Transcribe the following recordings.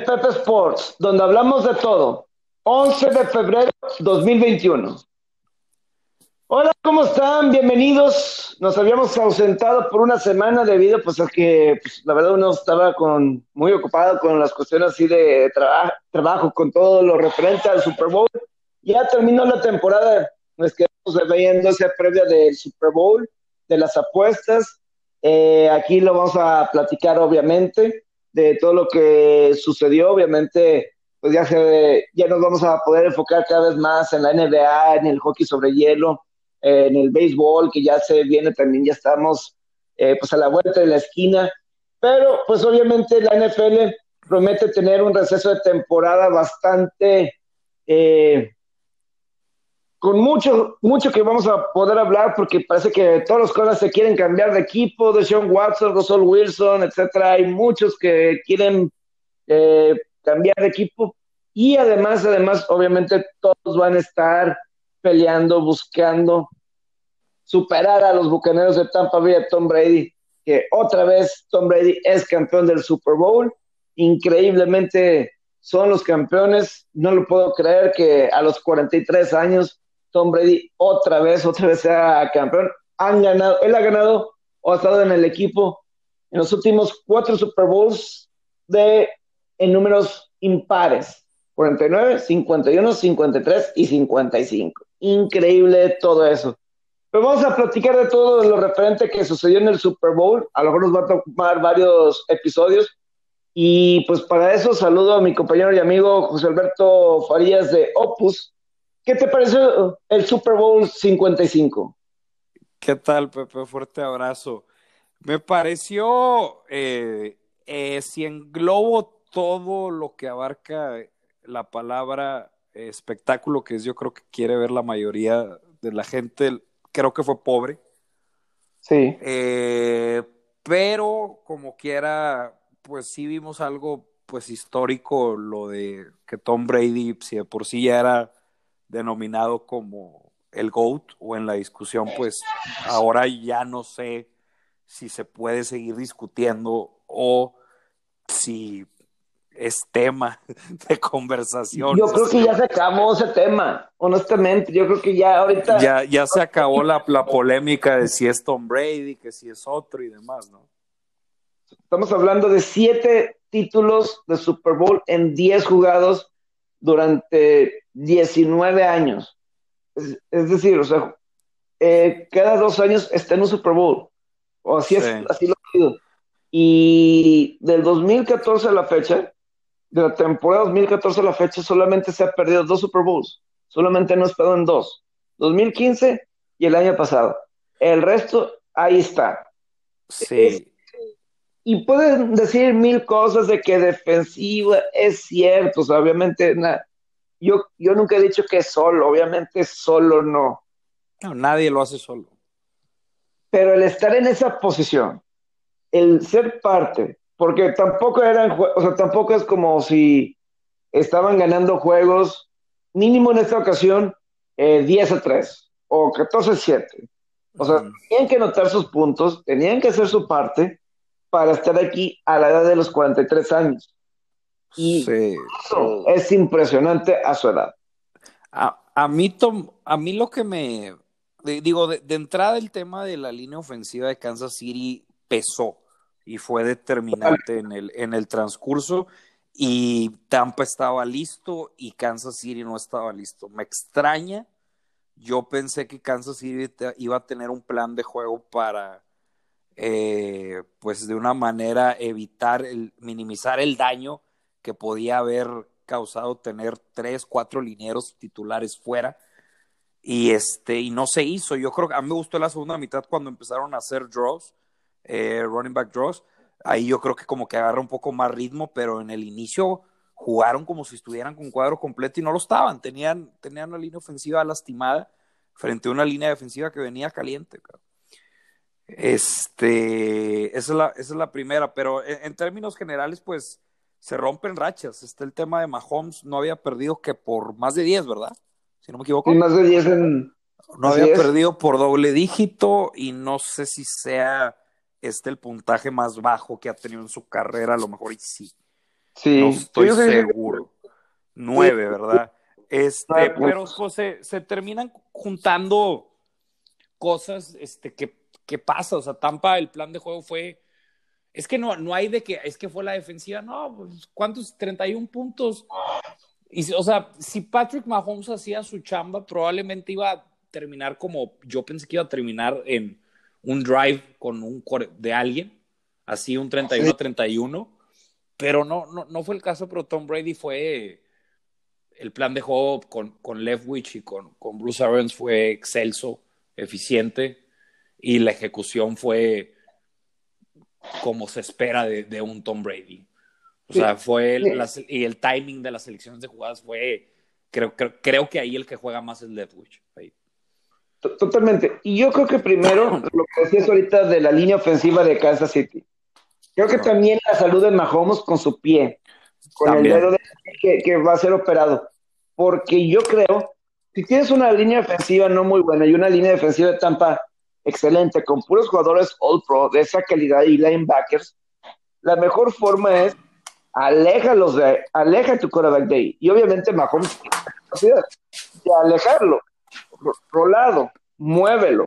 Pepe Sports, donde hablamos de todo. 11 de febrero 2021. Hola, ¿cómo están? Bienvenidos. Nos habíamos ausentado por una semana debido pues a que pues, la verdad uno estaba con, muy ocupado con las cuestiones así de trabajo, con todo lo referente al Super Bowl. Ya terminó la temporada, nos quedamos viendo esa previa del Super Bowl, de las apuestas. Eh, aquí lo vamos a platicar obviamente de todo lo que sucedió. Obviamente, pues ya, se, ya nos vamos a poder enfocar cada vez más en la NBA, en el hockey sobre hielo, en el béisbol, que ya se viene también, ya estamos eh, pues a la vuelta de la esquina. Pero pues obviamente la NFL promete tener un receso de temporada bastante eh, con mucho, mucho que vamos a poder hablar porque parece que todos los cosas se quieren cambiar de equipo, de Sean Watson, Russell Wilson, etcétera. Hay muchos que quieren eh, cambiar de equipo y además, además, obviamente todos van a estar peleando, buscando superar a los bucaneros de Tampa Bay, Tom Brady, que otra vez Tom Brady es campeón del Super Bowl. Increíblemente son los campeones. No lo puedo creer que a los 43 años Tom Brady otra vez, otra vez sea campeón. Han ganado, él ha ganado o ha estado en el equipo en los últimos cuatro Super Bowls de en números impares. 49, 51, 53 y 55. Increíble todo eso. Pero vamos a platicar de todo lo referente que sucedió en el Super Bowl. A lo mejor nos va a tomar varios episodios. Y pues para eso saludo a mi compañero y amigo José Alberto Farías de Opus, ¿Qué te pareció el Super Bowl 55? ¿Qué tal, Pepe? Fuerte abrazo. Me pareció, eh, eh, si englobo todo lo que abarca la palabra espectáculo, que es yo creo que quiere ver la mayoría de la gente, creo que fue pobre. Sí. Eh, pero como quiera, pues sí vimos algo pues histórico, lo de que Tom Brady, si de por sí ya era denominado como el GOAT o en la discusión, pues ahora ya no sé si se puede seguir discutiendo o si es tema de conversación. Yo creo que ya se acabó ese tema, honestamente. Yo creo que ya ahorita. Ya, ya se acabó la, la polémica de si es Tom Brady, que si es otro y demás, ¿no? Estamos hablando de siete títulos de Super Bowl en diez jugados durante 19 años. Es, decir, o sea, eh, cada dos años está en un Super Bowl. O así, es, así lo ha sido. Y del 2014 a la fecha, de la temporada 2014 a la fecha, solamente se ha perdido dos Super Bowls. Solamente no ha estado en dos. 2015 y el año pasado. El resto, ahí está. Sí. y pueden decir mil cosas de que defensiva es cierto, o sea, obviamente yo, yo nunca he dicho que es solo, obviamente solo no. No, nadie lo hace solo. Pero el estar en esa posición, el ser parte, porque tampoco eran, o sea, tampoco es como si estaban ganando juegos, mínimo en esta ocasión, eh, 10 a 3 o 14 a 7. O sea, tenían que notar sus puntos, tenían que hacer su parte para estar aquí a la edad de los 43 años. Y es impresionante a su edad. A, mí, a mí lo que me. digo, de, entrada el tema de la línea ofensiva de Kansas City pesó y fue determinante en el, en el transcurso. Y Tampa estaba listo y Kansas City no estaba listo. Me extraña. Yo pensé que Kansas City iba a tener un plan de juego para, eh, pues de una manera evitar, el, minimizar el daño que podía haber causado tener tres, cuatro linieros titulares fuera. Y este, y no se hizo. Yo creo que a mí me gustó la segunda mitad cuando empezaron a hacer draws, eh, running back draws. Ahí yo creo que como que agarra un poco más ritmo, pero en el inicio jugaron como si estuvieran con cuadro completo y no lo estaban. Tenían, tenían una línea ofensiva lastimada frente a una línea defensiva que venía caliente. Este, esa es la, esa es la primera, pero en términos generales, pues se rompen rachas. Está el tema de Mahomes, no había perdido que por más de 10, ¿verdad? Si no me equivoco. más de 10 en... No había perdido por doble dígito y no sé si sea este el puntaje más bajo que ha tenido en su carrera, a lo mejor y sí. Sí, no estoy seguro. Nueve, ¿verdad? Este, pero pues, se, terminan juntando cosas este, que, que pasa. O sea, Tampa, el plan de juego fue. Es que no, no hay de que, es que fue la defensiva, no, pues, ¿cuántos? 31 puntos. Y, o sea, si Patrick Mahomes hacía su chamba, probablemente iba a terminar como yo pensé que iba a terminar en un drive con un de alguien, así un 31-31, pero no, no, no fue el caso, pero Tom Brady fue, el plan de juego con, con Leftwich y con, con Bruce Arians fue excelso, eficiente, y la ejecución fue como se espera de, un Tom Brady. O sea, fue, y el timing de las selecciones de jugadas fue, creo, creo, creo que ahí el que juega más es Leftwich. Totalmente. Y yo creo que primero, lo que decías ahorita de la línea ofensiva de Kansas City. Creo que también la salud de Mahomes con su pie, con el dedo de, que, que, va a ser operado. Porque yo creo, si tienes una línea ofensiva no muy buena y una línea defensiva de Tampa excelente, con puros jugadores All Pro de esa calidad y linebackers, la mejor forma es aléjalos de, aleja tu quarterback de ahí. Y obviamente Mahomes tiene la capacidad de alejarlo rolado, muévelo.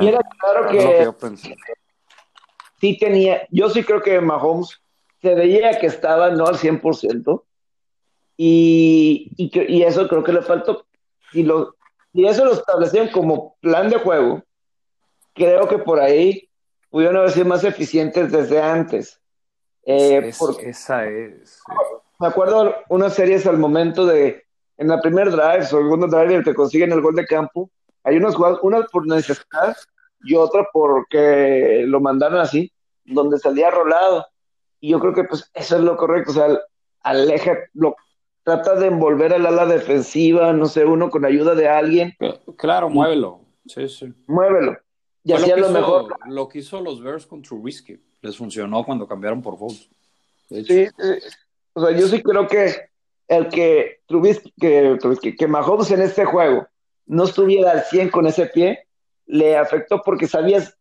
Y era claro que, sí tenía, yo sí creo que Mahomes se veía que estaba no al 100%, y, y, y eso creo que le faltó. Y, lo, y eso lo establecían como plan de juego. Creo que por ahí pudieron haber sido más eficientes desde antes. Eh, esa es. Me acuerdo unas series al momento de en la primer drive o segundo drive el que consiguen el gol de campo, hay unas jugadas, una por necesidad y otra porque lo mandaron así, donde salía rolado. Y yo creo que pues eso es lo correcto, o sea, aleja, lo, trata de envolver al ala defensiva, no sé, uno con ayuda de alguien. Claro, muévelo. Sí, sí. Muévelo. Y hacía lo, mejor. Lo que hizo los Bears con Trubisky. Les funcionó cuando cambiaron por Foles. Sí, o sea, yo sí creo que el que Trubisky, que, que Mahomes en este juego no estuviera al 100 con ese pie, le afectó porque sabías,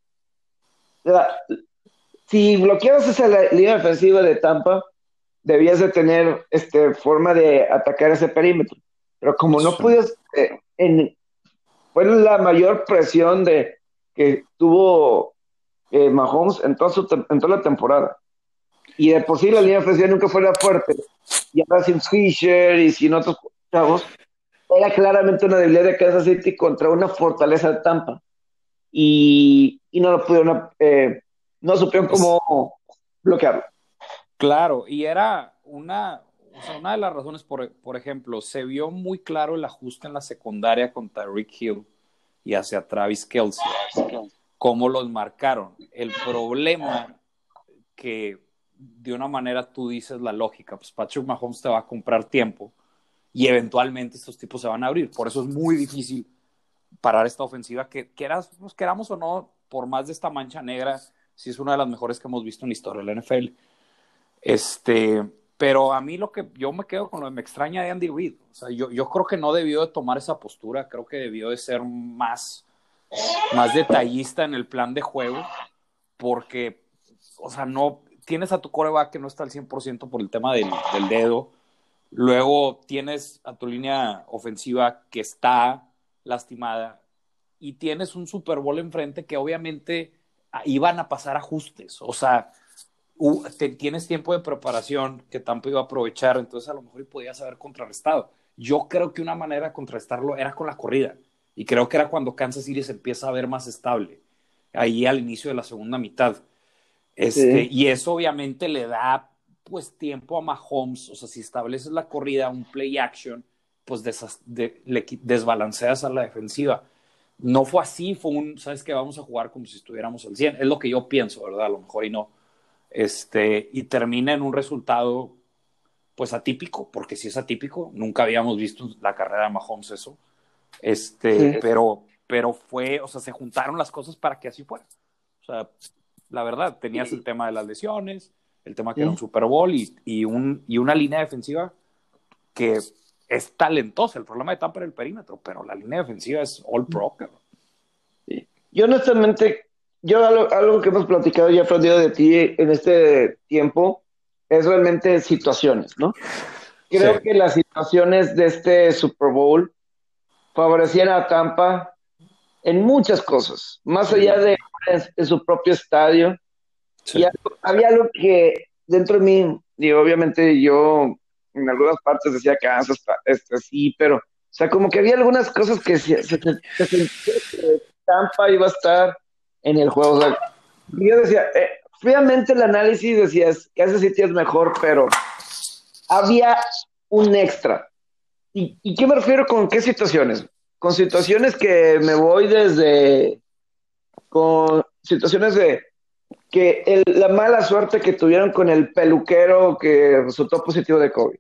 si bloqueabas esa línea defensiva de Tampa, debías de tener este, forma de atacar ese perímetro. Pero como no pudiste, eh, en, fue la mayor presión de que tuvo eh, Mahomes en toda, su, en toda la temporada. Y de por sí la línea defensiva nunca fue la fuerte y ahora sin Fisher y sin otros chavos, era claramente una debilidad de Kansas City contra una fortaleza de Tampa. Y, y no lo pudieron, eh, no supieron cómo bloquearlo. Claro, y era una, o sea, una de las razones, por, por ejemplo, se vio muy claro el ajuste en la secundaria contra Rick Hill y hacia Travis Kelsey, cómo los marcaron. El problema que de una manera tú dices la lógica, pues Patrick Mahomes te va a comprar tiempo y eventualmente estos tipos se van a abrir. Por eso es muy difícil parar esta ofensiva que quieras, pues, queramos o no, por más de esta mancha negra, si es una de las mejores que hemos visto en la historia de la NFL. Este, pero a mí lo que yo me quedo con lo que me extraña de Andy Reid. O sea, yo, yo creo que no debió de tomar esa postura, creo que debió de ser más, más detallista en el plan de juego, porque, o sea, no, tienes a tu coreback que no está al 100% por el tema del, dedo. Luego tienes a tu línea ofensiva que está lastimada. Y tienes un Super Bowl enfrente que obviamente iban a pasar ajustes. O sea, tienes tiempo de preparación que Tampa iba a aprovechar. Entonces a lo mejor podías haber contrarrestado. Yo creo que una manera de contrarrestarlo era con la corrida. Y creo que era cuando Kansas City se empieza a ver más estable. Ahí al inicio de la segunda mitad. Este, Y eso obviamente le da pues tiempo a Mahomes, o sea, si estableces la corrida, un play action, pues le desbalanceas a la defensiva. No fue así, fue un, sabes que vamos a jugar como si estuviéramos al 100, es lo que yo pienso, ¿verdad? A lo mejor y no. Este, y termina en un resultado pues atípico, porque si es atípico, nunca habíamos visto la carrera de Mahomes eso. Este, pero pero fue, o sea, se juntaron las cosas para que así fuera. O sea, la verdad. Tenías el tema de las lesiones, el tema que era un Super Bowl y, y, un, y una línea defensiva que es talentosa. El problema de Tampa era el perímetro, pero la línea defensiva es all pro. Sí. Yo honestamente, yo algo, que hemos platicado y aprendido de ti en este tiempo es realmente situaciones, ¿no? Creo que las situaciones de este Super Bowl favorecían a Tampa en muchas cosas, más allá de, su propio estadio. Y había algo que dentro de mí, digo, obviamente yo en algunas partes decía que este, sí, pero, o sea, como que había algunas cosas que se, sentía que Tampa iba a estar en el juego. O sea, yo decía, eh, fríamente el análisis decía que ese sitio es mejor, pero había un extra. ¿Y, ¿Y qué me refiero con qué situaciones? Con situaciones que me voy desde, con situaciones de que la mala suerte que tuvieron con el peluquero que resultó positivo de COVID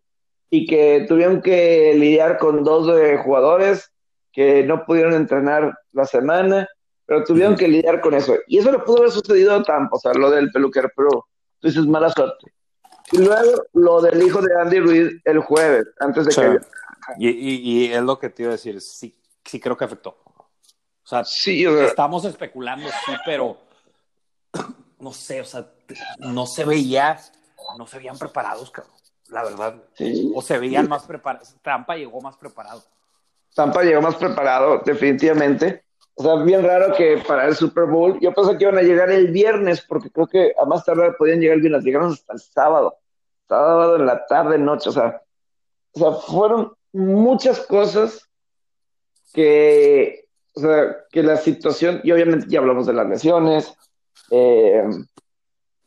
y que tuvieron que lidiar con dos de jugadores que no pudieron entrenar la semana, pero tuvieron que lidiar con eso. Y eso le pudo haber sucedido a Tampa, o sea, lo del peluquero, pero tú dices mala suerte. Y luego lo del hijo de Andy Ruiz el jueves, antes de que... Y, y, es lo que te iba a decir, sí, sí creo que afectó. O sea, sí, estamos especulando, sí, pero no sé, o sea, no se veía, no se veían preparados, cabrón, la verdad. O se veían más preparados. Tampa llegó más preparado. Tampa llegó más preparado, definitivamente. O sea, bien raro que para el Super Bowl, yo pensé que iban a llegar el viernes, porque creo que a más tarde podían llegar el viernes, llegaron hasta el sábado, sábado en la tarde, noche, o sea, o sea, fueron muchas cosas que, o sea, que la situación, y obviamente ya hablamos de las lesiones, eh,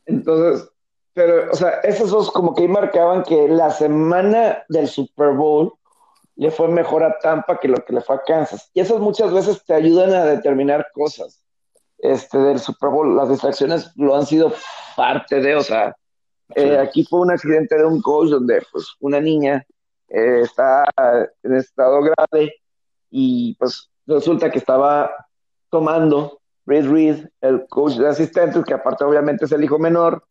entonces, pero, o sea, esos dos como que marcaban que la semana del Super Bowl le fue mejor a Tampa que lo que le fue a Kansas. Y esas muchas veces te ayudan a determinar cosas este, del Super Bowl. Las distracciones lo han sido parte de, o sea, eh, aquí fue un accidente de un coach donde pues una niña eh, está en estado grave y pues resulta que estaba tomando Reed Reed, el coach de asistentes, que aparte obviamente es el hijo menor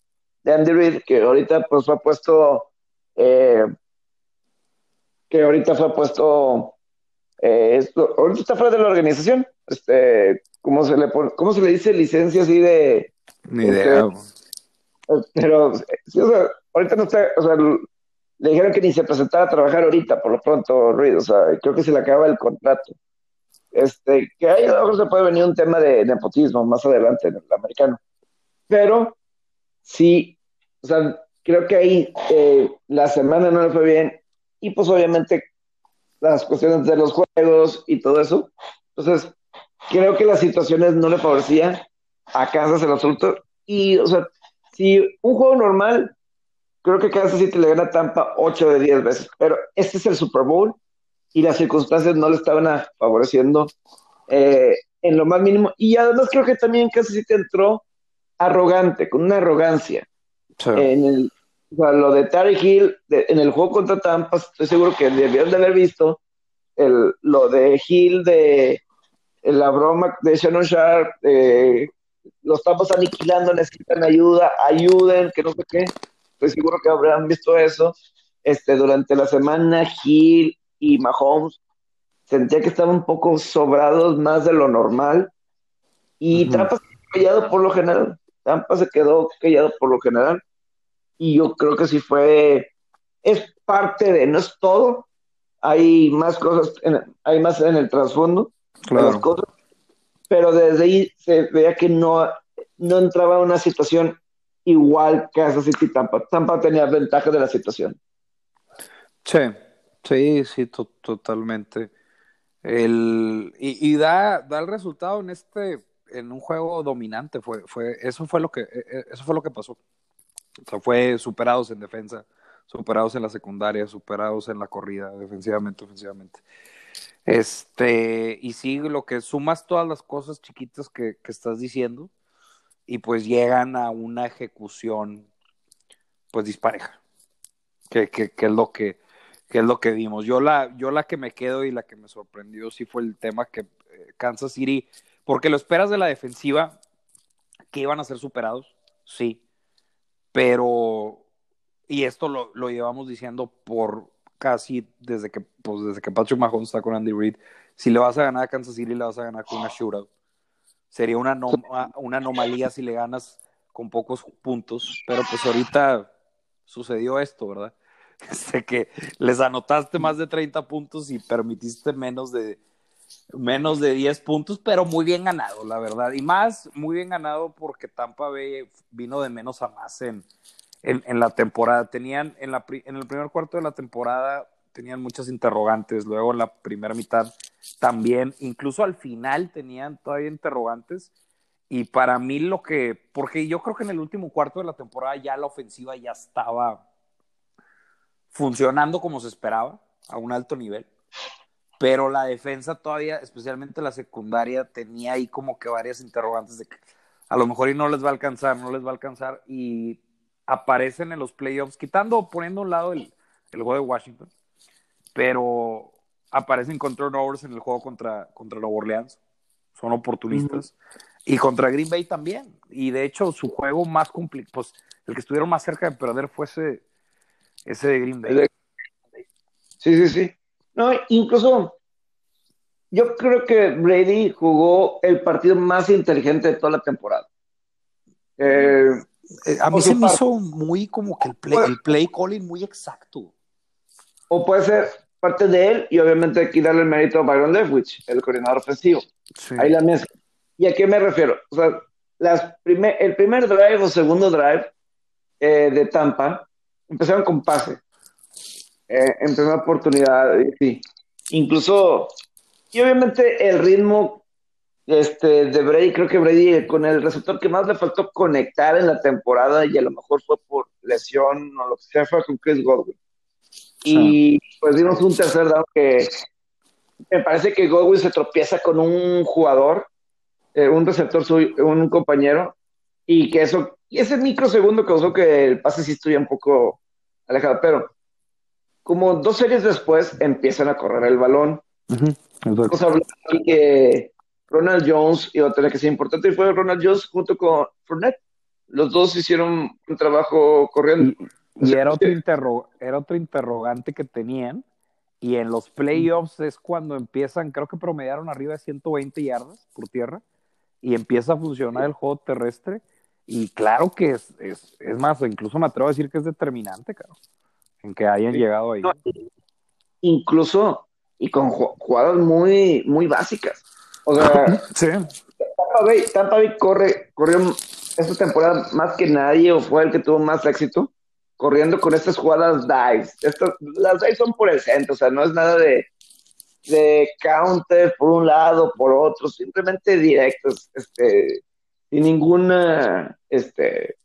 de Andy Reid, que ahorita pues fue puesto eh, que ahorita fue puesto, eh, esto, ahorita está fuera de la organización, este, ¿cómo se le pone, cómo se le dice licencia así de? Ni idea. pero, sí, o sea, ahorita no está, o sea, le dijeron que ni se presentaba a trabajar ahorita, por lo pronto, Ruiz, o sea, creo que se le acaba el contrato. Este, que ahí mejor se puede venir un tema de nepotismo más adelante en el americano. Pero, sí, o sea, creo que ahí eh, la semana no le fue bien y pues obviamente las cuestiones de los juegos y todo eso. Entonces, creo que las situaciones no le favorecían a Kansas el absoluto. Y, o sea, si un juego normal, creo que Kansas City le gana a Tampa 8 de 10 veces, pero este es el Super Bowl y las circunstancias no le estaban favoreciendo eh, en lo más mínimo. Y además creo que también Kansas City entró arrogante, con una arrogancia en el o sea, lo de Terry Hill en el juego contra Tampa, estoy seguro que debieron de haber visto el, lo de Hill de la broma de Shannon Sharp, los estamos aniquilando, necesitan ayuda, ayuden, que no sé qué. Estoy seguro que habrán visto eso. Este, durante la semana, Hill y Mahomes sentía que estaban un poco sobrados más de lo normal. Y Tampa se quedó callado por lo general. Tampa se quedó callado por lo general y yo creo que sí fue, es parte de, no es todo, hay más cosas, hay más en el trasfondo, claro. cosas, pero desde ahí se veía que no, no entraba una situación igual que esa City Tampa. Tampa tenía ventaja de la situación. Sí, sí, sí, totalmente. El, y, y da, da el resultado en este, en un juego dominante, fue, fue, eso fue lo que, e, e, eso fue lo que pasó. O sea, fue superados en defensa, superados en la secundaria, superados en la corrida, defensivamente, ofensivamente. Este, y sí, lo que sumas todas las cosas chiquitas que, que estás diciendo, y pues llegan a una ejecución, pues dispareja, que, que, que es lo que, que es lo que vimos. Yo la, yo la que me quedo y la que me sorprendió sí fue el tema que eh, Kansas City, porque lo esperas de la defensiva, que iban a ser superados, sí, pero, y esto lo, lo llevamos diciendo por casi desde que, pues desde que Patrick Mahomes está con Andy Reid, si le vas a ganar a Kansas City, le vas a ganar con una shootout. Sería una, una anomalía si le ganas con pocos puntos, pero pues ahorita sucedió esto, ¿verdad? Este, que les anotaste más de 30 puntos y permitiste menos de, menos de 10 puntos, pero muy bien ganado, la verdad. Y más, muy bien ganado porque Tampa Bay vino de menos a más en, en, la temporada. Tenían, en, la, en el primer cuarto de la temporada, tenían muchas interrogantes. Luego en la primera mitad también, incluso al final tenían todavía interrogantes. Y para mí lo que, porque yo creo que en el último cuarto de la temporada ya la ofensiva ya estaba funcionando como se esperaba, a un alto nivel pero la defensa todavía, especialmente la secundaria, tenía ahí como que varias interrogantes de que a lo mejor y no les va a alcanzar, no les va a alcanzar, y aparecen en los playoffs, quitando, poniendo a un lado el, el juego de Washington, pero aparecen con turnovers en el juego contra, contra Nueva Orleans, son oportunistas, y contra Green Bay también, y de hecho su juego más complicado, pues el que estuvieron más cerca de perder fue ese, ese de Green Bay. Sí, sí, sí. No, incluso yo creo que Brady jugó el partido más inteligente de toda la temporada. Eh, eh, a mí se me hizo muy como que el play, el play calling muy exacto. O puede ser parte de él y obviamente aquí darle el mérito a Byron Leftwich, el coordinador ofensivo. Ahí la mesa. ¿Y a qué me refiero? O sea, las primer, el primer drive o segundo drive eh, de Tampa empezaron con pase. Eh, en primera oportunidad, sí. Incluso, y obviamente el ritmo este, de Brady, creo que Brady con el receptor que más le faltó conectar en la temporada y a lo mejor fue por lesión o lo que sea, fue con Chris Godwin. Y pues dimos un tercer down que me parece que Godwin se tropieza con un jugador, eh, un receptor, un compañero, y que eso, y ese microsegundo causó que el pase sí estuviera un poco alejado, pero como dos series después empiezan a correr el balón. Que Ronald Jones iba a tener que ser importante y fue Ronald Jones junto con Fournette. Los dos hicieron un trabajo corriendo. Y, era, otro era otro interrogante que tenían. Y en los playoffs es cuando empiezan, creo que promediaron arriba de 120 yardas por tierra. Y empieza a funcionar el juego terrestre. Y claro que es, es, es más, incluso me atrevo a decir que es determinante, claro en que hayan llegado ahí. incluso, y con jugadas muy, muy básicas. O sea, sí. Tampa Bay, corre, corrió esta temporada más que nadie, o fue el que tuvo más éxito, corriendo con estas jugadas dives. Estas, las dives son por el centro, o sea, no es nada de, de counter por un lado, por otro, simplemente directos, este, sin ninguna este,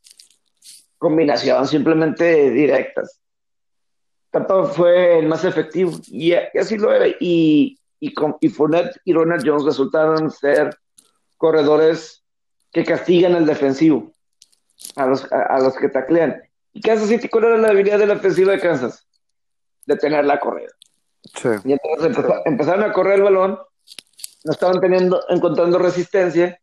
combinación, simplemente directas. Tampa fue el más efectivo y, así lo era. Y, y, con, y Fournette y Ronald Jones resultaron ser corredores que castigan al defensivo, a los, a, los que taclean. ¿Y Kansas City cuál era la habilidad de la ofensiva de Kansas? Detener la corrida. Sí. Y entonces empezaron a correr el balón, no estaban teniendo, encontrando resistencia,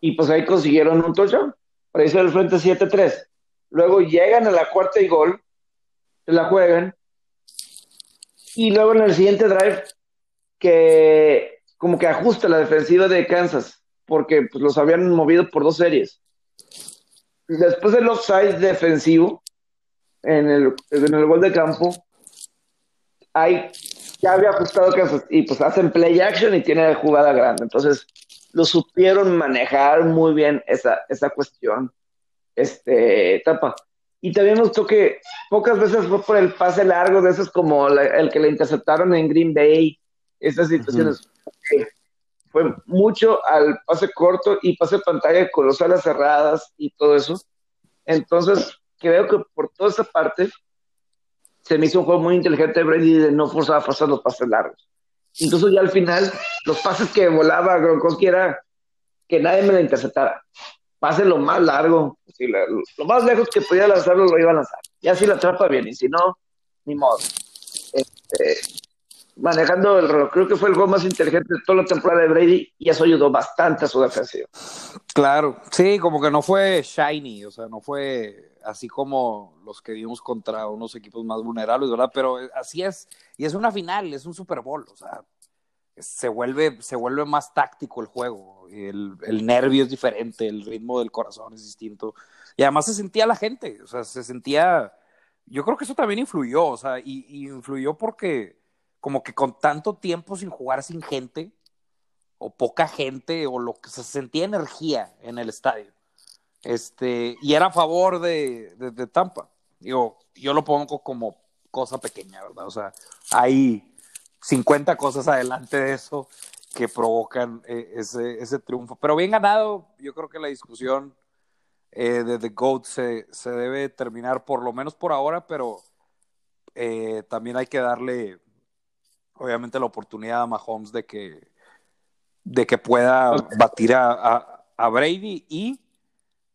y pues ahí consiguieron un touchdown para irse al frente 7-3. Luego llegan a la cuarta y gol, la juegan. Y luego en el siguiente drive, que como que ajusta la defensiva de Kansas, porque pues, los habían movido por dos series. Después del offside defensivo, en el, en el gol de campo, hay, ya había ajustado Kansas y pues hacen play action y tiene jugada grande. Entonces, lo supieron manejar muy bien esa, esa cuestión, este, etapa. Y también nos que pocas veces fue por el pase largo, de esos como el que le interceptaron en Green Bay, esas situaciones. Fue mucho al pase corto y pase pantalla con las alas cerradas y todo eso. Entonces, creo que por toda esa parte se me hizo un juego muy inteligente de Brady de no forzar a pasar los pases largos. Incluso ya al final, los pases que volaba Gronkowski era que nadie me la interceptara pase lo más largo, lo más lejos que podía lanzarlo lo iba a lanzar. Y así la atrapa bien, y si no, ni modo. Este, manejando el reloj, creo que fue el juego más inteligente de toda la temporada de Brady y eso ayudó bastante a su defensiva. Claro, sí, como que no fue shiny, o sea, no fue así como los que vimos contra unos equipos más vulnerables, ¿verdad? Pero así es, y es una final, es un Super Bowl, o sea, se vuelve, se vuelve más táctico el juego, el, el, nervio es diferente, el ritmo del corazón es distinto. Y además se sentía la gente, o sea, se sentía, yo creo que eso también influyó, o sea, y, influyó porque como que con tanto tiempo sin jugar sin gente, o poca gente, o lo que se sentía energía en el estadio. Este, y era a favor de, de, de Tampa. Digo, yo lo pongo como cosa pequeña, ¿verdad? O sea, hay 50 cosas adelante de eso que provocan eh, ese, ese, triunfo. Pero bien ganado, yo creo que la discusión eh, de The GOAT se, se, debe terminar por lo menos por ahora, pero eh, también hay que darle, obviamente, la oportunidad a Mahomes de que, de que pueda batir a, a, a Brady y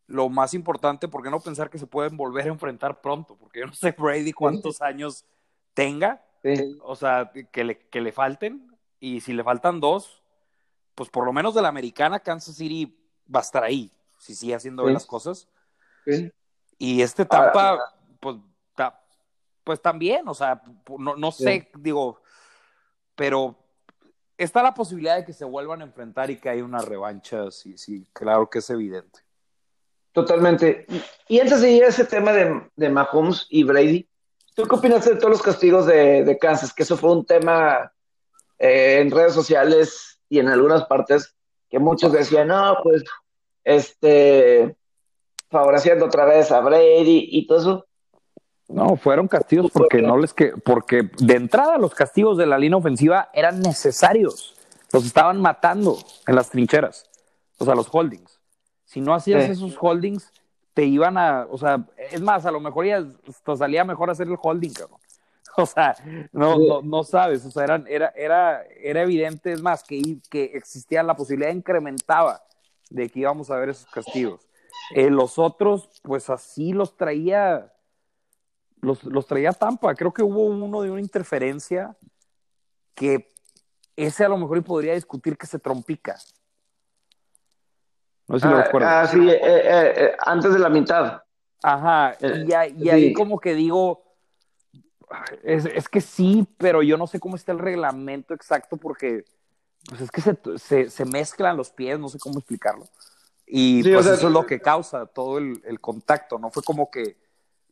lo más importante, ¿por qué no pensar que se pueden volver a enfrentar pronto? Porque yo no sé Brady cuántos años tenga, sí. o sea, que le, que le falten, y si le faltan dos, pues por lo menos de la americana, Kansas City va a estar ahí, si sigue haciendo bien las cosas. Y este Tampa, Ahora, pues, ta, pues también, o sea, no, no sé, digo, pero está la posibilidad de que se vuelvan a enfrentar y que haya una revancha, sí, sí, claro que es evidente. Totalmente. Y antes de ir a ese tema de, de Mahomes y Brady, ¿tú qué opinas de todos los castigos de, de Kansas? Que eso fue un tema eh, en redes sociales y en algunas partes que muchos decían, no, pues, este, favoreciendo otra vez a Brady y todo eso. No, fueron castigos porque no les que, porque de entrada los castigos de la línea ofensiva eran necesarios. Los estaban matando en las trincheras, o sea, los holdings. Si no hacías sí. esos holdings, te iban a, o sea, es más, a lo mejor ya te salía mejor hacer el holding, cabrón. O sea, no, no, no, sabes, o sea, eran, era, era, era evidente, es más, que, que existía la posibilidad, incrementaba de que íbamos a ver esos castigos. Eh, los otros, pues así los traía, los, los traía Tampa. Creo que hubo uno de una interferencia que ese a lo mejor y podría discutir que se trompica. No sé si ah, lo ah, sí, eh, eh, eh, antes de la mitad. Ajá, y, y ahí sí. como que digo, es, es, que sí, pero yo no sé cómo está el reglamento exacto porque pues es que se, se, se mezclan los pies, no sé cómo explicarlo. Y sí, pues o sea, eso es lo que causa todo el, el, contacto, ¿no? Fue como que,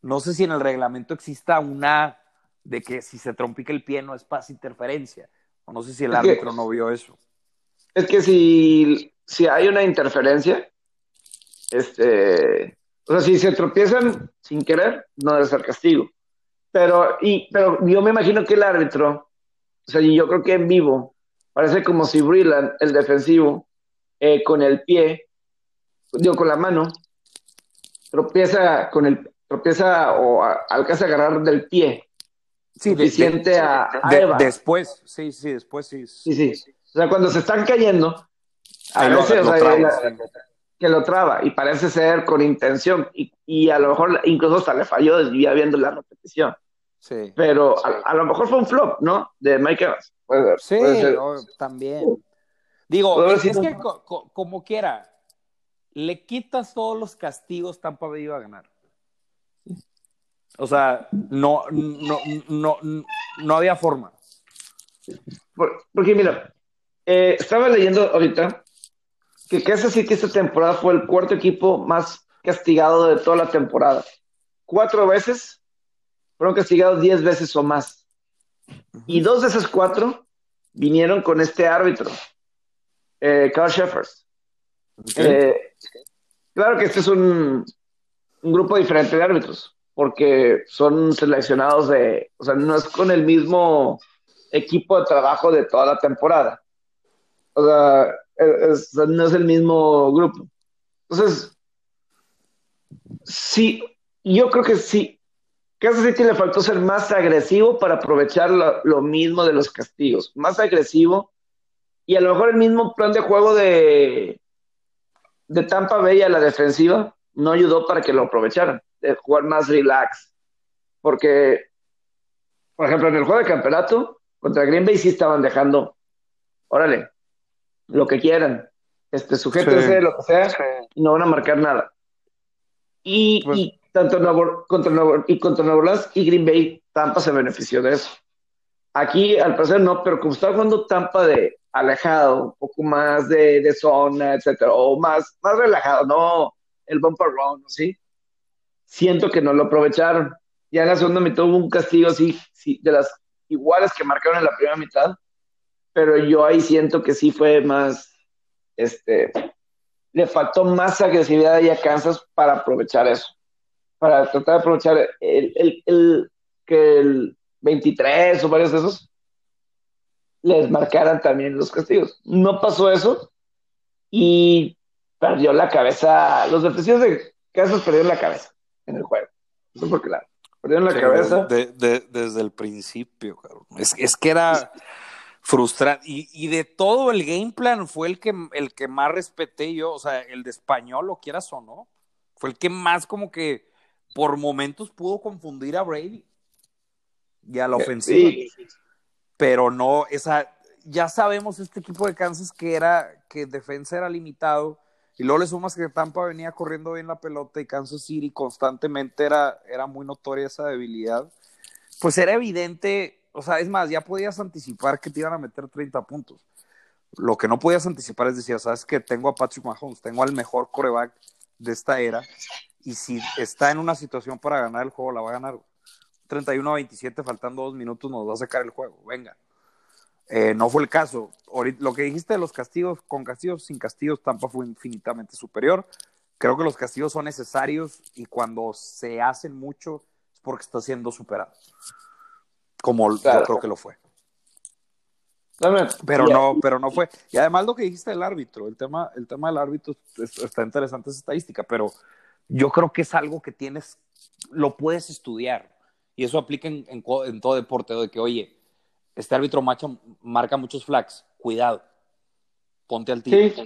no sé si en el reglamento exista una de que si se trompica el pie no es paz interferencia, o no sé si el árbitro que, no vio eso. Es que si si hay una interferencia, este, o sea, si se tropiezan sin querer, no debe ser castigo. Pero, y, pero yo me imagino que el árbitro, o sea, yo creo que en vivo, parece como si Brillan, el defensivo, eh, con el pie, digo, con la mano, tropieza con el, tropieza o a, alcanza a agarrar del pie. Sí, suficiente de, de, a, a Eva. después, sí, sí, después sí. Sí, sí. O sea, cuando se están cayendo, a veces, lo, o sea, traba, la, sí. que lo traba y parece ser con intención y, y, a lo mejor incluso hasta le falló ya viendo la repetición. Sí. Pero a, a, lo mejor fue un flop, ¿no? De Mike Evans. Puede ser, sí, puede ser. También. Digo, es, es que co co como quiera, le quitas todos los castigos, Tampa Bay iba a ganar. O sea, no, no, no, no había forma. Porque mira, eh, estaba leyendo ahorita que Kansas City esta temporada fue el cuarto equipo más castigado de toda la temporada. Cuatro veces fueron castigados diez veces o más. Y dos de esas cuatro vinieron con este árbitro, eh, Carl Sheffers. Okay. Eh, claro que este es un, un, grupo diferente de árbitros, porque son seleccionados de, o sea, no es con el mismo equipo de trabajo de toda la temporada. O sea, no es el mismo grupo. Entonces, sí, yo creo que sí. Kansas City le faltó ser más agresivo para aprovechar lo, lo, mismo de los castigos. Más agresivo. Y a lo mejor el mismo plan de juego de, de Tampa Bay a la defensiva no ayudó para que lo aprovecharan. De jugar más relax. Porque, por ejemplo, en el juego de campeonato, contra Green Bay sí estaban dejando, órale, lo que quieran, este, sujétense, sí. lo que sea, sí. y no van a marcar nada. Y, pues, y tanto Nuevo, contra Nuevo, y contra Nuevo Orleans y Green Bay, Tampa se benefició de eso. Aquí, al parecer, no, pero como está jugando Tampa de alejado, un poco más de, de zona, etcétera, o más, más relajado, no el bumper run, ¿sí? Siento que no lo aprovecharon. ya en la segunda mitad hubo un castigo así, sí, de las iguales que marcaron en la primera mitad, pero yo ahí siento que sí fue más, este, le faltó más agresividad ahí a Kansas para aprovechar eso, para tratar de aprovechar el, el, el que el 23 o varios de esos les marcaran también los castigos. No pasó eso y perdió la cabeza, los defensivos de Kansas perdieron la cabeza en el juego. Eso fue claro. Perdieron la cabeza. desde el principio, es, es, que era frustrante. Y, y, de todo el game plan fue el que, el que más respeté yo. O sea, el de español, lo quieras o no. Fue el que más como que por momentos pudo confundir a Brady y a la ofensiva. Pero no, esa, ya sabemos este equipo de Kansas que era, que defensa era limitado y luego le sumas que Tampa venía corriendo bien la pelota y Kansas City constantemente era, era muy notoria esa debilidad. Pues era evidente, o sea, es más, ya podías anticipar que te iban a meter 30 puntos. Lo que no podías anticipar es decir, sabes que tengo a Patrick Mahomes, tengo al mejor coreback de esta era, y si está en una situación para ganar el juego, la va a ganar. 31 a 27, faltando dos minutos, nos va a sacar el juego. Venga. Eh, no fue el caso. lo que dijiste de los castigos, con castigos, sin castigos, Tampa fue infinitamente superior. Creo que los castigos son necesarios y cuando se hacen mucho es porque está siendo superado. Como yo creo que lo fue. Pero no, pero no fue. Y además lo que dijiste del árbitro, el tema, el tema del árbitro está interesante esa estadística, pero yo creo que es algo que tienes, lo puedes estudiar. Y eso aplica en, en todo deporte, de que, oye, este árbitro macho marca muchos flags, cuidado, ponte al tiro.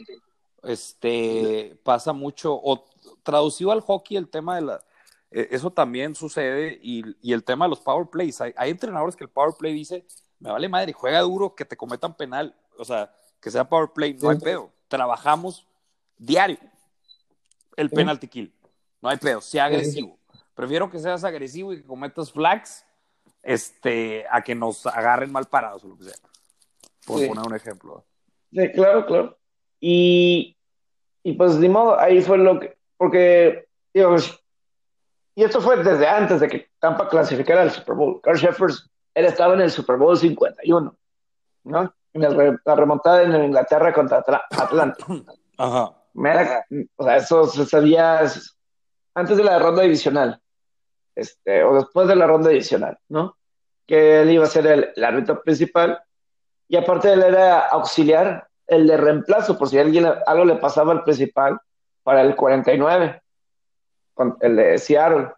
Este, pasa mucho, o traducido al hockey el tema de la, eso también sucede y, el tema de los power plays, hay, entrenadores que el power play dice, me vale madre, juega duro, que te cometan penal, o sea, que sea power play, no hay pedo, trabajamos diario el penalty kill, no hay pedo, sea agresivo. Prefiero que seas agresivo y que cometas flags este, a que nos agarren mal parados o lo que sea. Por poner un ejemplo. Sí, claro, claro. Y, y pues ni modo, ahí fue lo que, porque, digo, y esto fue desde antes de que Tampa clasificara al Super Bowl. Carl Sheffers, él estaba en el Super Bowl 51, ¿no? En la remontada en Inglaterra contra Atlanta. Ajá. o sea, eso se sabía antes de la ronda divisional este, o después de la ronda adicional, ¿no? Que él iba a ser el, árbitro principal y aparte él era auxiliar, el de reemplazo, por si alguien algo le pasaba al principal para el 49, el de Seattle,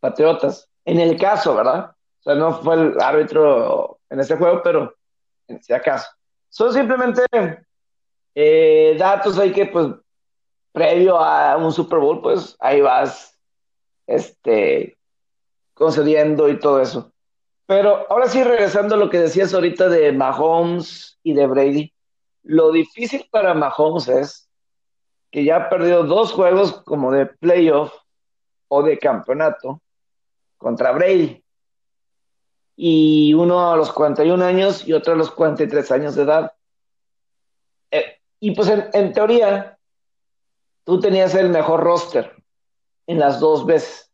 Patriotas. En el caso, ¿verdad? O sea, no fue el árbitro en ese juego, pero en ese caso. Son simplemente eh, datos ahí que, pues, previo a un Super Bowl, pues ahí vas este, concediendo y todo eso. Pero ahora sí, regresando a lo que decías ahorita de Mahomes y de Brady, lo difícil para Mahomes es que ya ha perdido dos juegos como de playoff o de campeonato contra Brady. Y uno a los 41 años y otro a los 43 años de edad. Eh, y pues en teoría, tú tenías el mejor roster en las dos veces.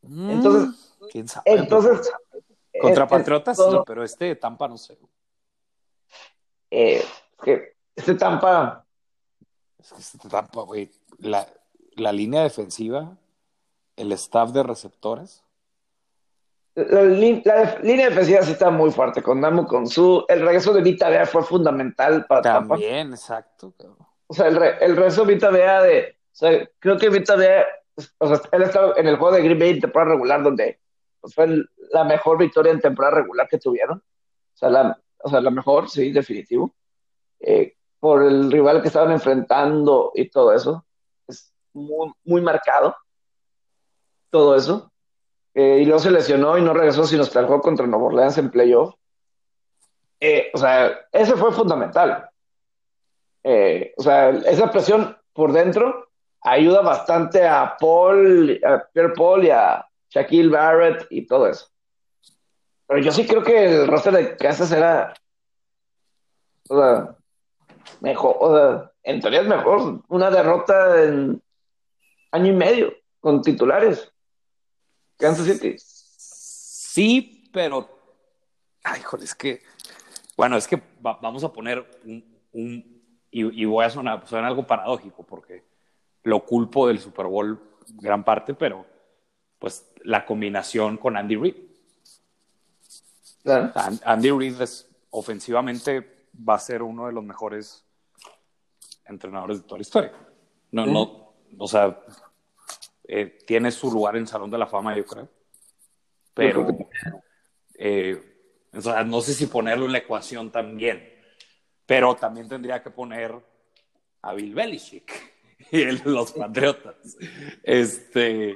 Mm, entonces, ¿quién sabe? Entonces, contra Patriotas sí, pero este Tampa no sé. Eh, que este Tampa. Es que Tampa, güey. La, la línea defensiva, el staff de receptores. La, línea defensiva sí está muy fuerte con Namo, con su. El regreso de Vita Vea fue fundamental para Tampa. También, exacto. O sea, el, el regreso de Vita Vea de. O sea, creo que Vita Vea o sea, él estaba en el juego de Green Bay en temporada regular, donde pues, fue la mejor victoria en temporada regular que tuvieron. O sea, la, o sea, la mejor, sí, definitivo. Eh, por el rival que estaban enfrentando y todo eso. Es muy, muy marcado. Todo eso. Eh, y luego se lesionó y no regresó, sino hasta el juego contra Nuevo Orleans en playoff. Eh, o sea, ese fue fundamental. o sea, esa presión por dentro ayuda bastante a Paul, a Pierre Paul y a Shaquille Barrett y todo eso. Pero yo sí creo que el roster de Kansas era o sea, mejor, o sea, en teoría es mejor una derrota en año y medio con titulares. Kansas City. Sí, pero. Ay, joder, es que. Bueno, es que vamos a poner un. y, voy a sonar, sonar algo paradójico, porque lo culpo del Super Bowl gran parte, pero pues la combinación con Andy Reid. Andy Reid ofensivamente va a ser uno de los mejores entrenadores de toda la historia. No, no, o sea, eh, tiene su lugar en el Salón de la Fama, yo creo. Pero, eh, no sé si ponerlo en la ecuación también, pero también tendría que poner a Bill Belichick y los Patriotas. Este,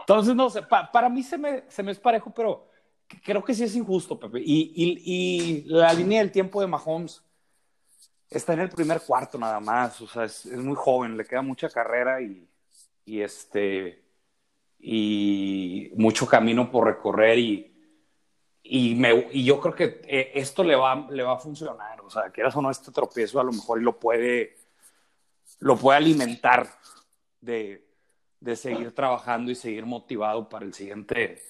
entonces, no sé, para mí se me, se me es parejo, pero creo que sí es injusto, Pepe. Y, y, la línea del tiempo de Mahomes está en el primer cuarto nada más, o sea, es, es muy joven, le queda mucha carrera y, y este y mucho camino por recorrer y, y, me, y yo creo que eh, esto le va, le va a funcionar, o sea, quieras o no este tropiezo a lo mejor lo puede lo puede alimentar de, de seguir trabajando y seguir motivado para el siguiente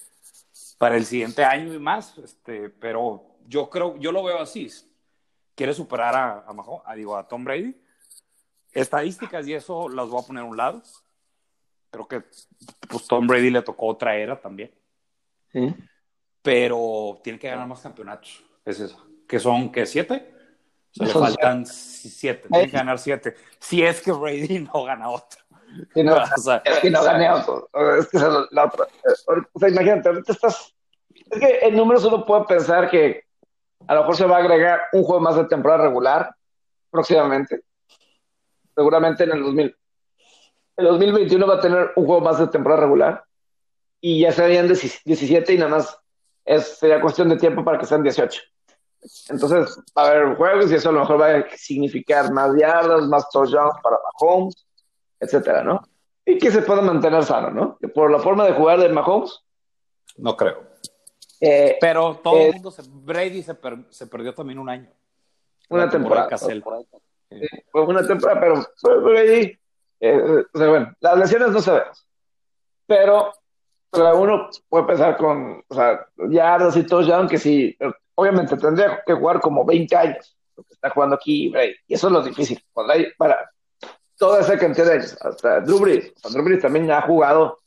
para el siguiente año y más, este, pero yo creo, yo lo veo así, quiere superar a, a, digo, a Tom Brady. Estadísticas y eso las voy a poner a un lado. Creo que pues, Tom Brady le tocó otra era también. ¿Sí? Pero tiene que ganar más campeonatos. Es eso. Que son, ¿qué? ¿Siete? O le faltan siete. Tiene que ganar siete. Si es que Brady no gana otro. Si no, o sea, que no. Es que la otra. O sea, imagínate, ahorita estás. Es que en números uno puede pensar que a lo mejor se va a agregar un juego más de temporada regular próximamente. Seguramente en el 2000. El 2021 va a tener un juego más de temporada regular. Y ya serían 17 y nada más es, sería cuestión de tiempo para que sean 18. Entonces, va a haber juegos y eso a lo mejor va a significar más yardas, más touchdowns para Mahomes, etcétera, ¿no? Y que se pueda mantener sano, ¿no? Que por la forma de jugar de Mahomes. No creo. Eh, pero todo el mundo, se, Brady se, se, perdió también un año. Una temporada. temporada fue una temporada, pero Brady, eh, o sea, bueno, las lesiones no sabemos. Pero uno puede pensar con, o sea, yardas y todo, ya aunque sí, obviamente tendría que jugar como 20 años, lo que está jugando aquí Brady. Y eso es lo difícil. Para toda esa cantidad de años, hasta Drew Brees. Drew Brees también ha jugado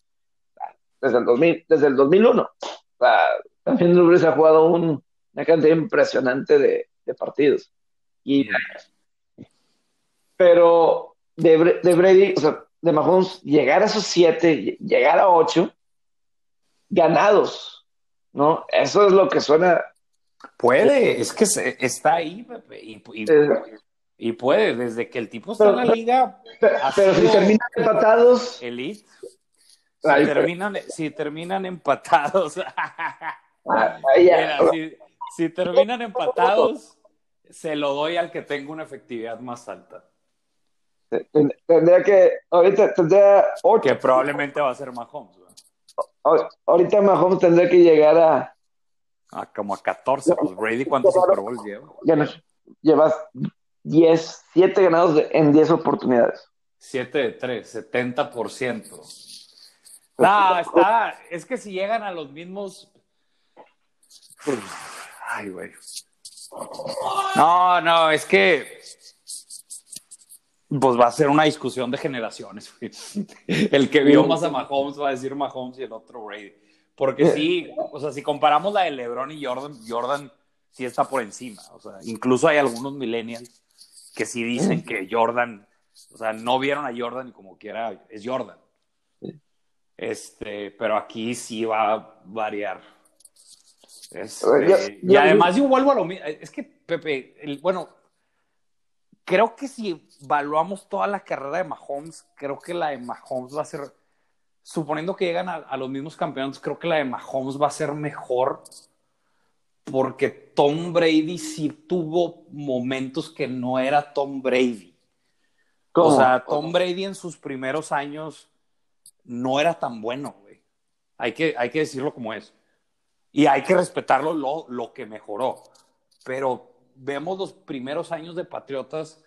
desde el, 2000, desde el 2001. O sea, también Drew Brees ha jugado un, una cantidad impresionante de, de partidos. Y, pero de, de, Brady, o sea, de Mahomes, llegar a esos siete, llegar a ocho, ganados, ¿no? Eso es lo que suena. Puede, es que se, está ahí, Pepe, y, y, eh, y, puede, desde que el tipo está en la liga. Pero, si terminan empatados. Elite. Si, terminan, si terminan empatados. si, terminan empatados, se lo doy al que tenga una efectividad más alta. Tendría que, ahorita tendría Que probablemente va a ser Mahomes. Ahorita Mahomes tendría que llegar a. a como a 14. Pues Brady, ¿cuántos Super Bowls lleva? llevas 10, 7 ganados en 10 oportunidades. 7 de 3, 70%. No, está. Es que si llegan a los mismos Ay, güey. No, no, es que. Pues va a ser una discusión de generaciones. El que vio más a Mahomes va a decir Mahomes y el otro Brady. Porque sí, o sea, si comparamos la de LeBron y Jordan, Jordan sí está por encima. O sea, incluso hay algunos millennials que sí dicen que Jordan, o sea, no vieron a Jordan y como quiera es Jordan. Este, pero aquí sí va a variar este, y además yo vuelvo a lo mismo. Es que, Pepe, bueno, creo que si evaluamos toda la carrera de Mahomes, creo que la de Mahomes va a ser, suponiendo que llegan a, los mismos campeones, creo que la de Mahomes va a ser mejor porque Tom Brady sí tuvo momentos que no era Tom Brady. O sea, Tom Brady en sus primeros años no era tan bueno, güey. Hay que, hay que decirlo como es. Y hay que respetarlo lo, lo que mejoró. Pero vemos los primeros años de Patriotas,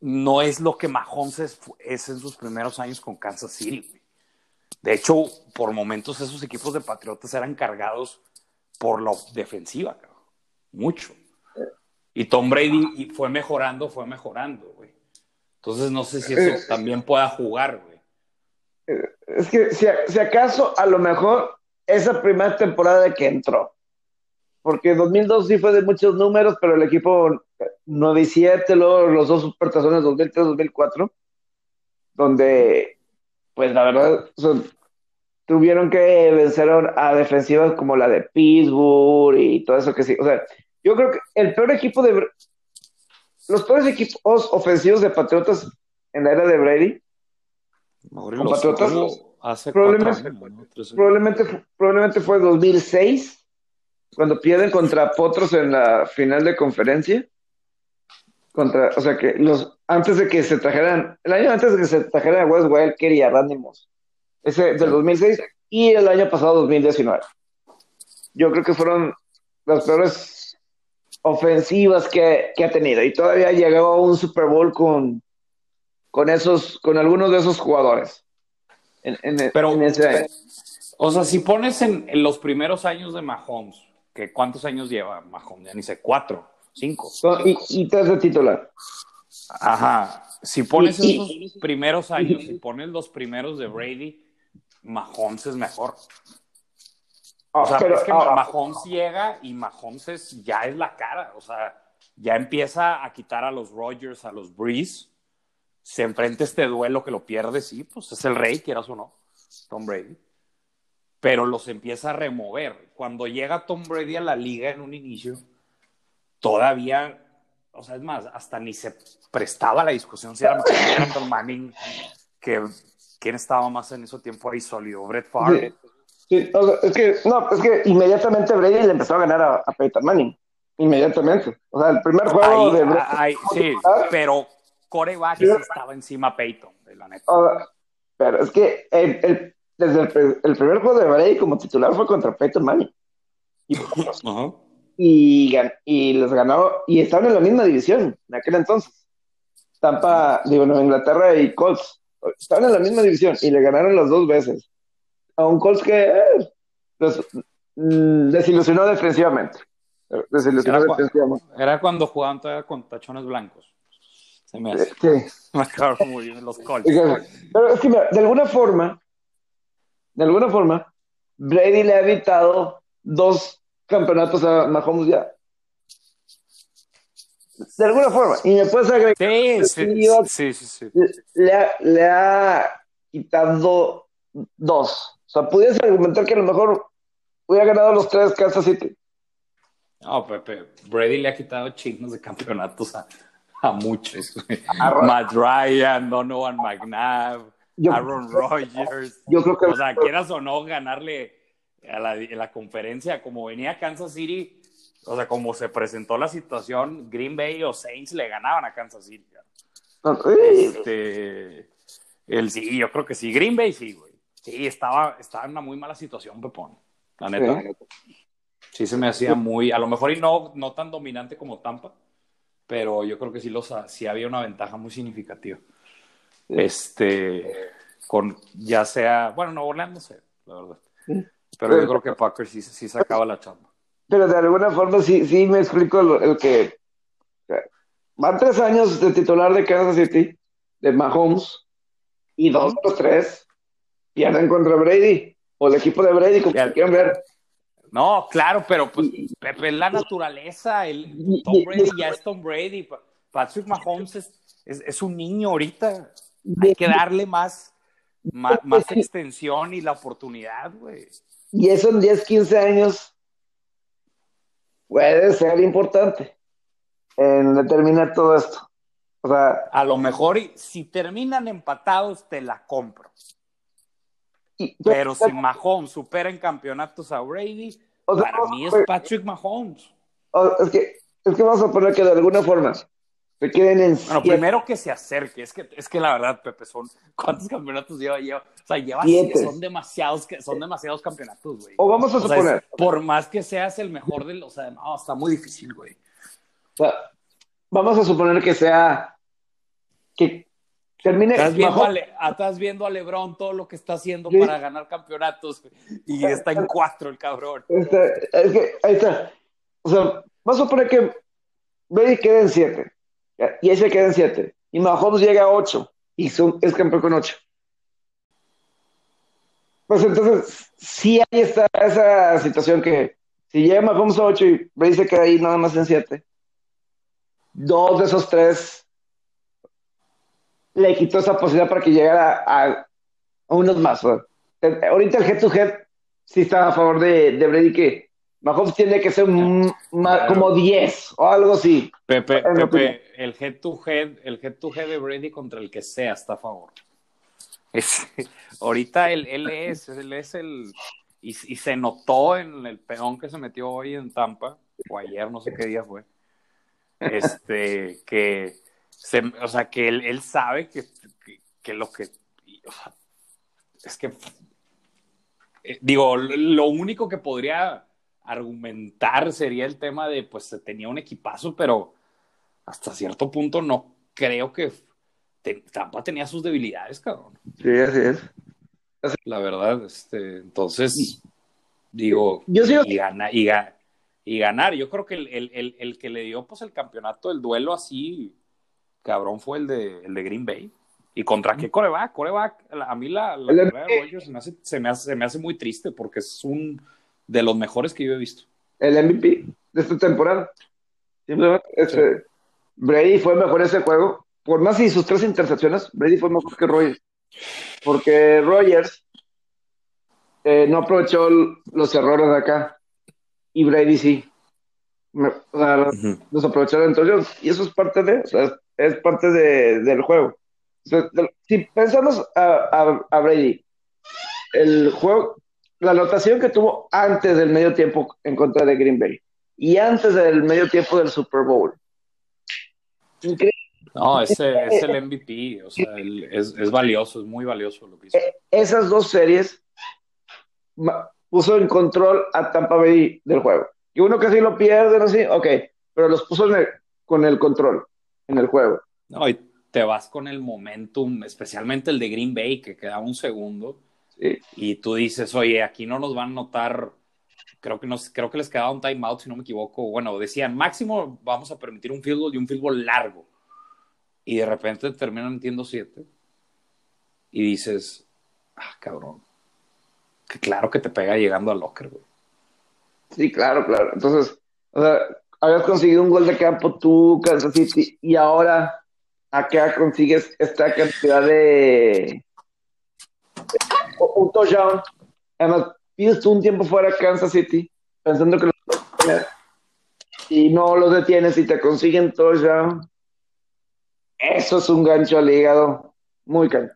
no es lo que Mahomes es, en sus primeros años con Kansas City. De hecho, por momentos esos equipos de Patriotas eran cargados por la defensiva, cabrón. Mucho. Y Tom Brady fue mejorando, fue mejorando, güey. Entonces no sé si eso eh, también pueda jugar, güey. Es que si, si, acaso, a lo mejor, esa primera temporada que entró. Porque 2002 sí fue de muchos números, pero el equipo 9 y 7, luego los dos supertazones 2003-2004, donde, pues la verdad, tuvieron que vencer a defensivas como la de Pittsburgh y todo eso que sí. O sea, yo creo que el peor equipo de. Los peores equipos ofensivos de Patriotas en la era de Brady. Patriotas, probablemente, probablemente, probablemente fue 2006, cuando pierden contra Potros en la final de conferencia. Contra, o sea que los antes de que se trajeran, el año antes de que se trajeran a Wes Welker y a Randy Moss, ese del 2006 y el año pasado 2019. Yo creo que fueron las peores ofensivas que, ha tenido y todavía llegó a un Super Bowl con, con esos, con algunos de esos jugadores. Pero, o sea, si pones en, los primeros años de Mahomes, que ¿cuántos años lleva Mahomes? Ya ni sé, cuatro, cinco. y, tres de titular. Ajá. Si pones esos primeros años, si pones los primeros de Brady, Mahomes es mejor. O sea, pero, es que ah, Mahomes llega y Mahomes ya es la cara, o sea, ya empieza a quitar a los Rogers, a los Breeze, se enfrenta este duelo que lo pierde, sí, pues es el rey, quieras o no, Tom Brady, pero los empieza a remover. Cuando llega Tom Brady a la liga en un inicio, todavía, o sea, es más, hasta ni se prestaba la discusión si era Manning, que quién estaba más en ese tiempo ahí sólido, Brett Favre. Sí, es que, no, es que inmediatamente Brady le empezó a ganar a, a Peyton Manning. Inmediatamente. O sea, el primer juego de Brady. sí, pero coreback sí estaba encima Peyton, la neta. pero es que el, desde el, primer juego de Brady como titular fue contra Peyton Manning. Y, y, y, les ganó, y estaban en la misma división en aquel entonces. Tampa, digo, no, Inglaterra y Colts. Estaban en la misma división y le ganaron las dos veces a un Colts que eh, mm, desilusionó defensivamente. Desilusionó era, defensivamente. era cuando jugaban todavía con tachones blancos. Se me hace. Sí. Me muy bien los Colts. Pero es que de alguna forma, de alguna forma, Brady le ha evitado dos campeonatos a Mahomes ya. De alguna forma. Y me puedes agregar. Sí, sí, sí, sí, Le, ha, le ha quitado dos. O sea, pudiese argumentar que a lo mejor hubiera ganado los tres Kansas City. No, Pepe, Brady le ha quitado chingos de campeonatos a, a muchos. Matt Ryan, Donovan McNabb, Aaron Rodgers. Yo creo que. O sea, quieras o no ganarle a la, la conferencia, como venía Kansas City, o sea, como se presentó la situación, Green Bay o Saints le ganaban a Kansas City. Este, el sí, yo creo que sí, Green Bay sí, güey. Sí, estaba, estaba en una muy mala situación, Pepón. La neta. Sí. se me hacía muy, a lo mejor y no, no tan dominante como Tampa, pero yo creo que sí, los, sí había una ventaja muy significativa. Este, con ya sea, bueno, no Orlando no sé, la verdad. Pero yo creo que Packers sí, sí sacaba la chamba. Pero de alguna forma sí, sí me explico el, que van tres años de titular de Kansas City, de Mahomes, y dos o tres pierden contra Brady o el equipo de Brady, como quieran ver. No, claro, pero pues Pepe, la naturaleza, el Tom Brady ya es Tom Brady, Patrick Mahomes es, es, un niño ahorita, hay que darle más, más, extensión y la oportunidad, güey. Y eso en 10, 15 años puede ser importante en determinar todo esto. O sea, a lo mejor si terminan empatados te la compro. Pero si Mahomes supera en campeonatos a Brady, para mí es Patrick Mahomes. es, que, es que vamos a poner que de alguna forma queden en. Bueno, primero que se acerque. Es que, es que la verdad, Pepe, son. ¿Cuántos campeonatos lleva? lleva o sea, lleva. Son demasiados, son demasiados campeonatos, güey. O vamos a suponer. por más que seas el mejor del. O sea, no, está muy difícil, güey. O sea, vamos a suponer que sea. Que termine. Estás viendo, a Le- estás viendo a Lebron todo lo que está haciendo para ganar campeonatos y está en cuatro el cabrón. Es que, ahí está. O sea, vamos a suponer que Brady queda en 7 y ese queda en 7 y Mahomes llega a 8 y son- es campeón con 8. Pues entonces, sí hay esta, esa situación que si llega Mahomes a 8 y Brady se queda ahí nada más en 7, dos de esos tres le quitó esa posibilidad para que llegara a, a unos más. Ahorita el head to head sí está a favor de, de Brady que Mahomes tiene que ser un- ma- Claro. como 10 o algo así. Pepe. Pepe, el head to head, el head to head de Brady contra el que sea está a favor. Es- ahorita él, él es, él es el y, se notó en el peón que se metió hoy en Tampa, o ayer, no sé qué día fue. Este, que se, o sea que él, él sabe que, que, lo que es que eh, digo, lo único que podría argumentar sería el tema de, pues, tenía un equipazo, pero hasta cierto punto no creo que te- Tampa tenía sus debilidades, cabrón. Sí, así es. La verdad, este, entonces, digo, Yo sigo- y, gana, y, ga- y ganar. Yo creo que el, el- el- el que le dio, pues, el campeonato del duelo así, cabrón, fue el de, el de Green Bay. ¿Y contra qué coreback? Coreback, a mí la, la El carrera de Rodgers se me, hace, se, me hace, se me hace muy triste porque es un de los mejores que yo he visto. el MVP de esta temporada. Simplemente, este, Brady fue mejor ese juego. Por más y sus tres intercepciones, Brady fue mejor que Rogers. Porque Rogers eh, no aprovechó los errores de acá. Y Brady sí. Me- o sea, los aprovecharon entonces. Y eso es parte de, o sea, es, es parte de- del juego. O sea, de- si pensamos a, a- a Brady, el juego, la anotación que tuvo antes del medio tiempo en contra de Green Bay y antes del medio tiempo del Super Bowl. Increíble. No, ese es el MVP, o sea, el- es, es valioso, es muy valioso lo que hizo. Esas dos series puso en control a Tampa Bay del juego. Y uno que sí lo pierde, no sé, ok, pero los puso en el- con el control en el juego. No, y te vas con el momentum, especialmente el de Green Bay, que quedaba un segundo, Sí. y tú dices, oye, aquí no nos van a notar, creo que, nos, creo que les quedaba un timeout, si no me equivoco, bueno, decían, máximo vamos a permitir un field goal y un field goal largo, y de repente terminan metiendo siete, y dices, ah, cabrón, que claro que te pega llegando al locker, güey. Sí, claro, claro. Entonces, o sea, habías conseguido un gol de campo tú, Kansas City, y ahora acá consigues esta cantidad de un touchdown. Además, pides tú un tiempo fuera a Kansas City, pensando que lo y no los detienes y te consiguen touchdown. Eso es un gancho al hígado muy cañón.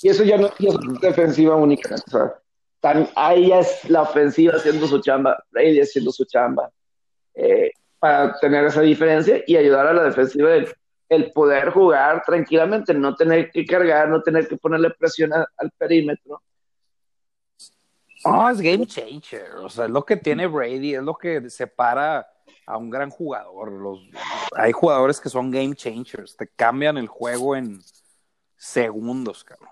Y eso ya no es defensiva única. O tan, ahí es la ofensiva haciendo su chamba, Brady haciendo su chamba, eh, para tener esa diferencia y ayudar a la defensiva el, poder jugar tranquilamente, no tener que cargar, no tener que ponerle presión al perímetro. No, es game changer. O sea, es lo que tiene Brady, es lo que separa a un gran jugador. Los, hay jugadores que son game changers, te cambian el juego en segundos, cabrón.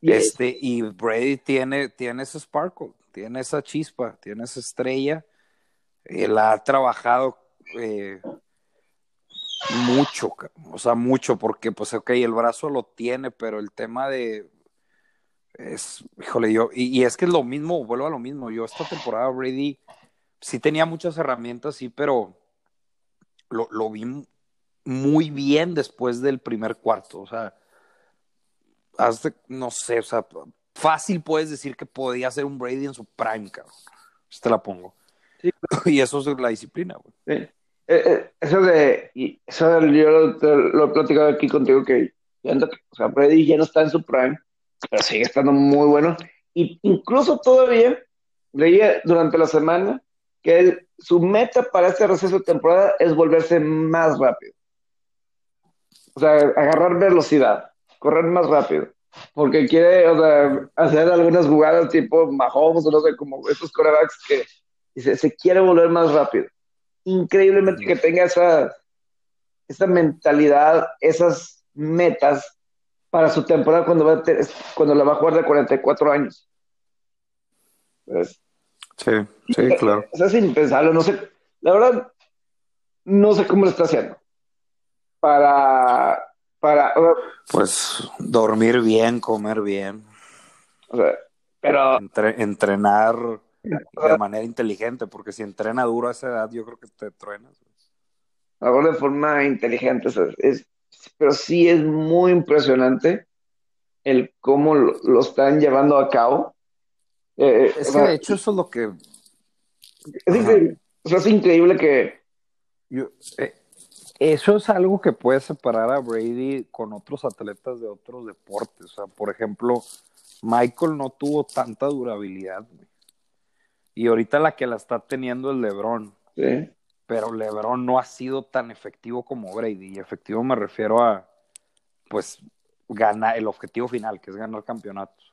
Y Este, y Brady tiene, tiene ese sparkle, tiene esa chispa, tiene esa estrella. Él ha trabajado eh, mucho, cabrón. o sea, mucho, porque pues ok, el brazo lo tiene, pero el tema de es, híjole, yo, y, y es que es lo mismo, vuelvo a lo mismo, yo esta temporada Brady sí tenía muchas herramientas, sí, pero lo, lo vi muy bien después del primer cuarto, o sea, hazte- no sé, o sea, fácil puedes decir que podía ser un Brady en su prime, cabrón. Te la pongo. Sí. Y eso es la disciplina, güey. Sí. Eh, eh, eso de, eso de- yo lo, he platicado aquí contigo que ya o sea, Brady ya no está en su prime, pero sigue estando muy bueno. Y incluso todavía leía durante la semana que su meta para este receso de temporada es volverse más rápido. O sea, agarrar velocidad, correr más rápido. Porque quiere, o sea, hacer algunas jugadas tipo Mahomes o no sé, como estos corebacks que dice, se quiere volver más rápido increíblemente que tenga esa, esa mentalidad, esas metas para su temporada cuando, va a ter- cuando la va a jugar de 44 años. Pues, Sí, sí, claro. o sea, es impensable, no sé, la verdad, no sé cómo lo está haciendo. Para, para, Pues dormir bien, comer bien, o sea, pero, entre- entrenar de manera inteligente, porque si entrena duro a esa edad, yo creo que te truenas. ahora de forma inteligente, o sea, es, pero sí es muy impresionante el cómo lo, lo están llevando a cabo. Eh, Es o que de hecho eso es lo que es increíble, o sea, es increíble que, yo, eh, eso es algo que puede separar a Brady con otros atletas de otros deportes. O sea, por ejemplo, Michael no tuvo tanta durabilidad. güey. Y ahorita la que la está teniendo es LeBron. sí, Pero LeBron no ha sido tan efectivo como Brady. Y efectivo me refiero a, pues, ganar el objetivo final, que es ganar campeonatos.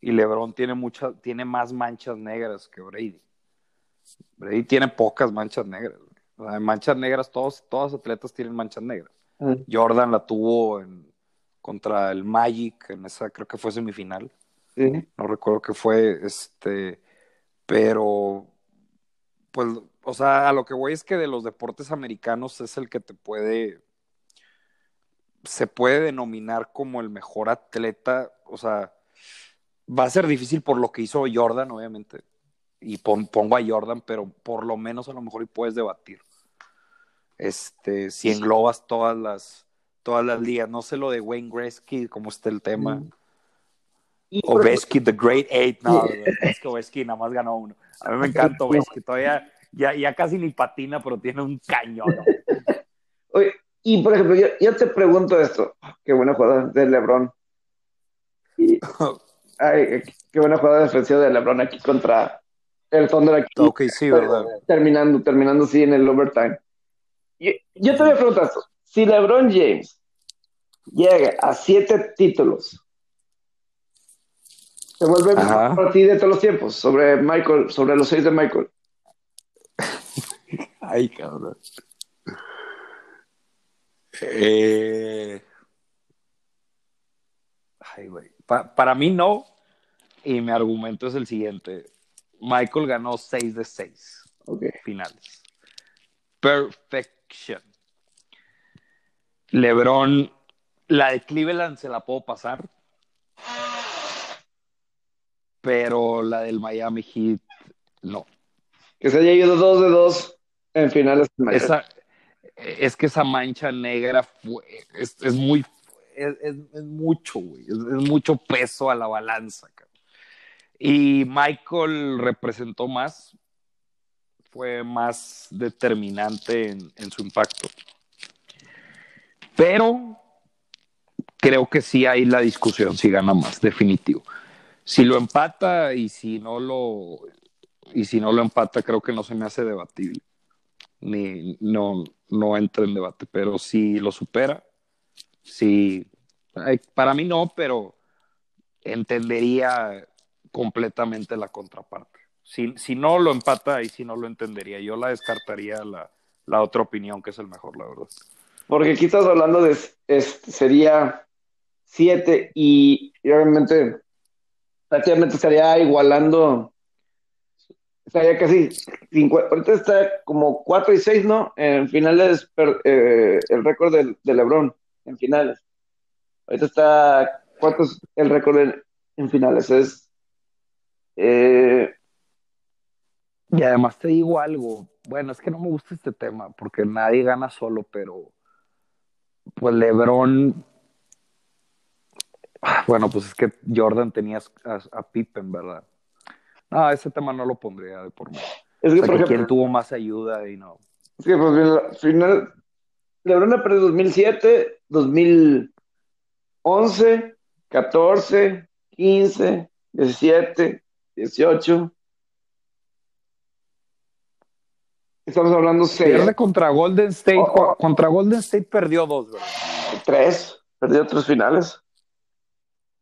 Y LeBron tiene mucha, tiene más manchas negras que Brady. Brady tiene pocas manchas negras. güey. O sea, manchas negras, todos, todos los atletas tienen manchas negras. Jordan la tuvo en, contra el Magic, en esa creo que fue semifinal. No recuerdo qué fue, este, pero, pues, o sea, a lo que voy es que de los deportes americanos es el que te puede, se puede denominar como el mejor atleta, o sea, va a ser difícil por lo que hizo Jordan, obviamente, y pon- pongo a Jordan, pero por lo menos a lo mejor y puedes debatir. Este, si englobas todas las, todas las ligas, no sé lo de Wayne Gretzky, cómo está el tema. Y por Ovechky, The Great Eight, no, es que Ovechky nada más ganó uno. A mí me encanta Ovechky, todavía ya, ya casi ni patina, pero tiene un cañón. y por ejemplo, yo, yo te pregunto esto. Qué buena jugada de LeBron. Y- ay, qué buena jugada defensiva de LeBron aquí contra el Thunder aquí. ok, sí, ¿verdad? Terminando, terminando sí en el overtime. Yo, yo te voy a preguntar esto. Si LeBron James llega a siete títulos, se vuelve mejor partido de todos los tiempos sobre Michael, sobre los seis de Michael. Ay, cabrón. Eh... Ay, güey. Pa- para mí no. Y mi argumento es el siguiente. Michael ganó 6 de 6 Ok. finales. Perfection. LeBron, la de Cleveland se la puedo pasar. Pero la del Miami Heat, no. Que se haya ido dos de dos en finales. de Miami. Esa, es que esa mancha negra fue, es, muy, es, mucho, güey. Es, es mucho peso a la balanza, cabrón. Y Michael representó más, fue más determinante en, en su impacto. Pero creo que sí hay la discusión si gana más, definitivo. Si lo empata y si no lo y si no lo empata, creo que no se me hace debatible. Ni no, no entra en debate. Pero si lo supera, sí. Para mí no, pero entendería completamente la contraparte. Si, si no lo empata y si no lo entendería, yo la descartaría la, la otra opinión, que es el mejor, la verdad. Porque aquí estás hablando de es- sería siete y, y obviamente prácticamente estaría igualando, estaría casi cincu- ahorita está como cuatro y seis, ¿no? En finales, eh, el récord de, LeBron en finales. Ahorita está, ¿cuánto es el récord en, finales? Es, eh, Y además te digo algo, bueno, es que no me gusta este tema, porque nadie gana solo, pero pues LeBron, ah, bueno, pues es que Jordan tenía a Pippen, ¿verdad? No, ese tema no lo pondría de por medio. es O que, sea, por que ejemplo, quién tuvo más ayuda y no. Es que, pues, bien, la final, LeBron ha perdido 2007, 2011, 14, 15, 17, 18. Estamos hablando Pierde 6, contra Golden State, Oh, oh. contra Golden State perdió dos, ¿verdad? 3, perdió tres finales.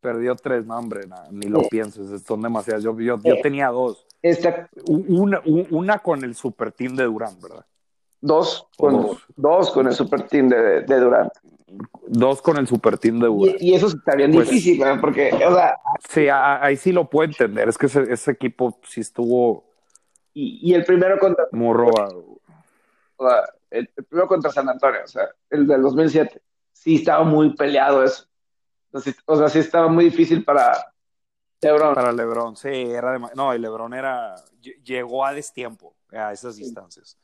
Perdió tres, no, hombre, na- ni lo pienses, son demasiadas. Yo, yo, yo Eh. tenía dos. Esta, Una, una con el super team de Durant, ¿verdad? dos, con, dos. dos con el super team de, de Durant. dos con el super team de Ura. Y, eso está bien pues, difícil, porque, o sea. Sí, ahí sí lo puedo entender. Es que ese, equipo sí estuvo. Y, el primero contra. Muy robado. O sea, el, primero contra San Antonio, o sea, el del 2007. Sí estaba muy peleado eso. O sea, sí estaba muy difícil para Lebron. Para Lebron, sí, era de, no, y Lebron era, llegó a destiempo a esas distancias.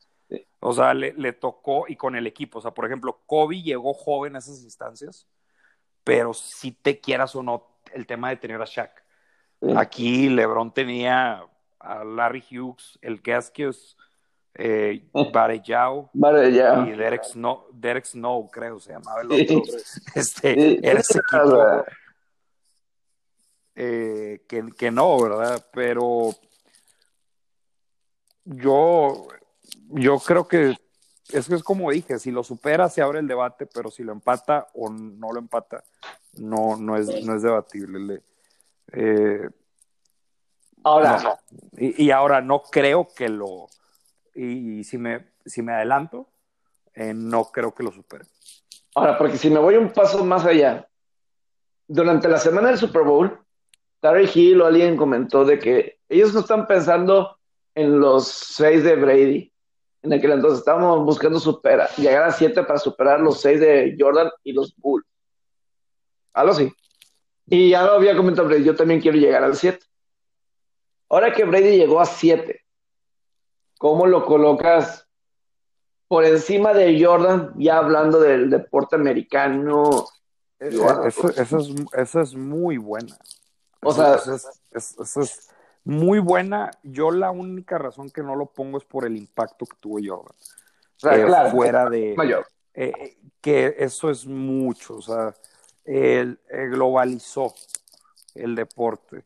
O sea, le, tocó y con el equipo. O sea, por ejemplo, Kobe llegó joven a esas instancias, pero si te quieras o no, el tema de tener a Shaq. Aquí LeBron tenía a Larry Hughes, el Gaskius, eh, Barellao y Derek Snow, Derek Snow, creo se llamaba el otro. Este, era ese equipo eh, que, que no, ¿verdad? Pero yo yo creo que es que es como dije, si lo supera se abre el debate, pero si lo empata o no lo empata, no, no, es, no es debatible. Eh, ahora. Y, ahora no creo que lo. Y, si, me, si me adelanto, eh, no creo que lo supere. Ahora, porque si me voy un paso más allá, durante la semana del Super Bowl, Tarry Hill o alguien comentó de que ellos no están pensando en los seis de Brady, en aquel entonces estábamos buscando superar, llegar a siete para superar los seis de Jordan y los Bulls. Algo así. Y ya lo había comentado Brady, yo también quiero llegar al siete. Ahora que Brady llegó a siete, ¿cómo lo colocas por encima de Jordan, ya hablando del deporte americano? Eso, es, es, muy buena. O sea, eso es muy buena. Yo la única razón que no lo pongo es por el impacto que tuvo Jordan. Eh, fuera de eh, que eso es mucho, o sea, él, globalizó el deporte.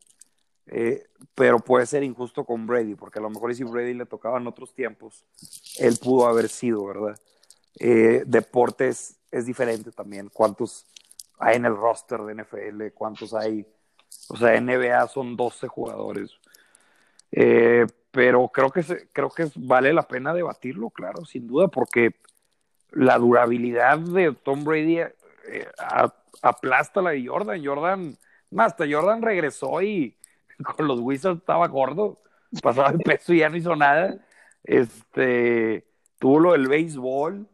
Eh, pero puede ser injusto con Brady, porque a lo mejor si Brady le tocaba en otros tiempos, él pudo haber sido, ¿verdad? deportes es diferente también. ¿Cuántos hay en el roster de NFL? ¿Cuántos hay? O sea, NBA son 12 jugadores. Eh, pero creo que, creo que vale la pena debatirlo, claro, sin duda, porque la durabilidad de Tom Brady eh, aplasta la de Jordan. Jordan, hasta Jordan regresó y con los Wizards estaba gordo, pasaba el peso y ya no hizo nada. Este, tuvo lo del béisbol.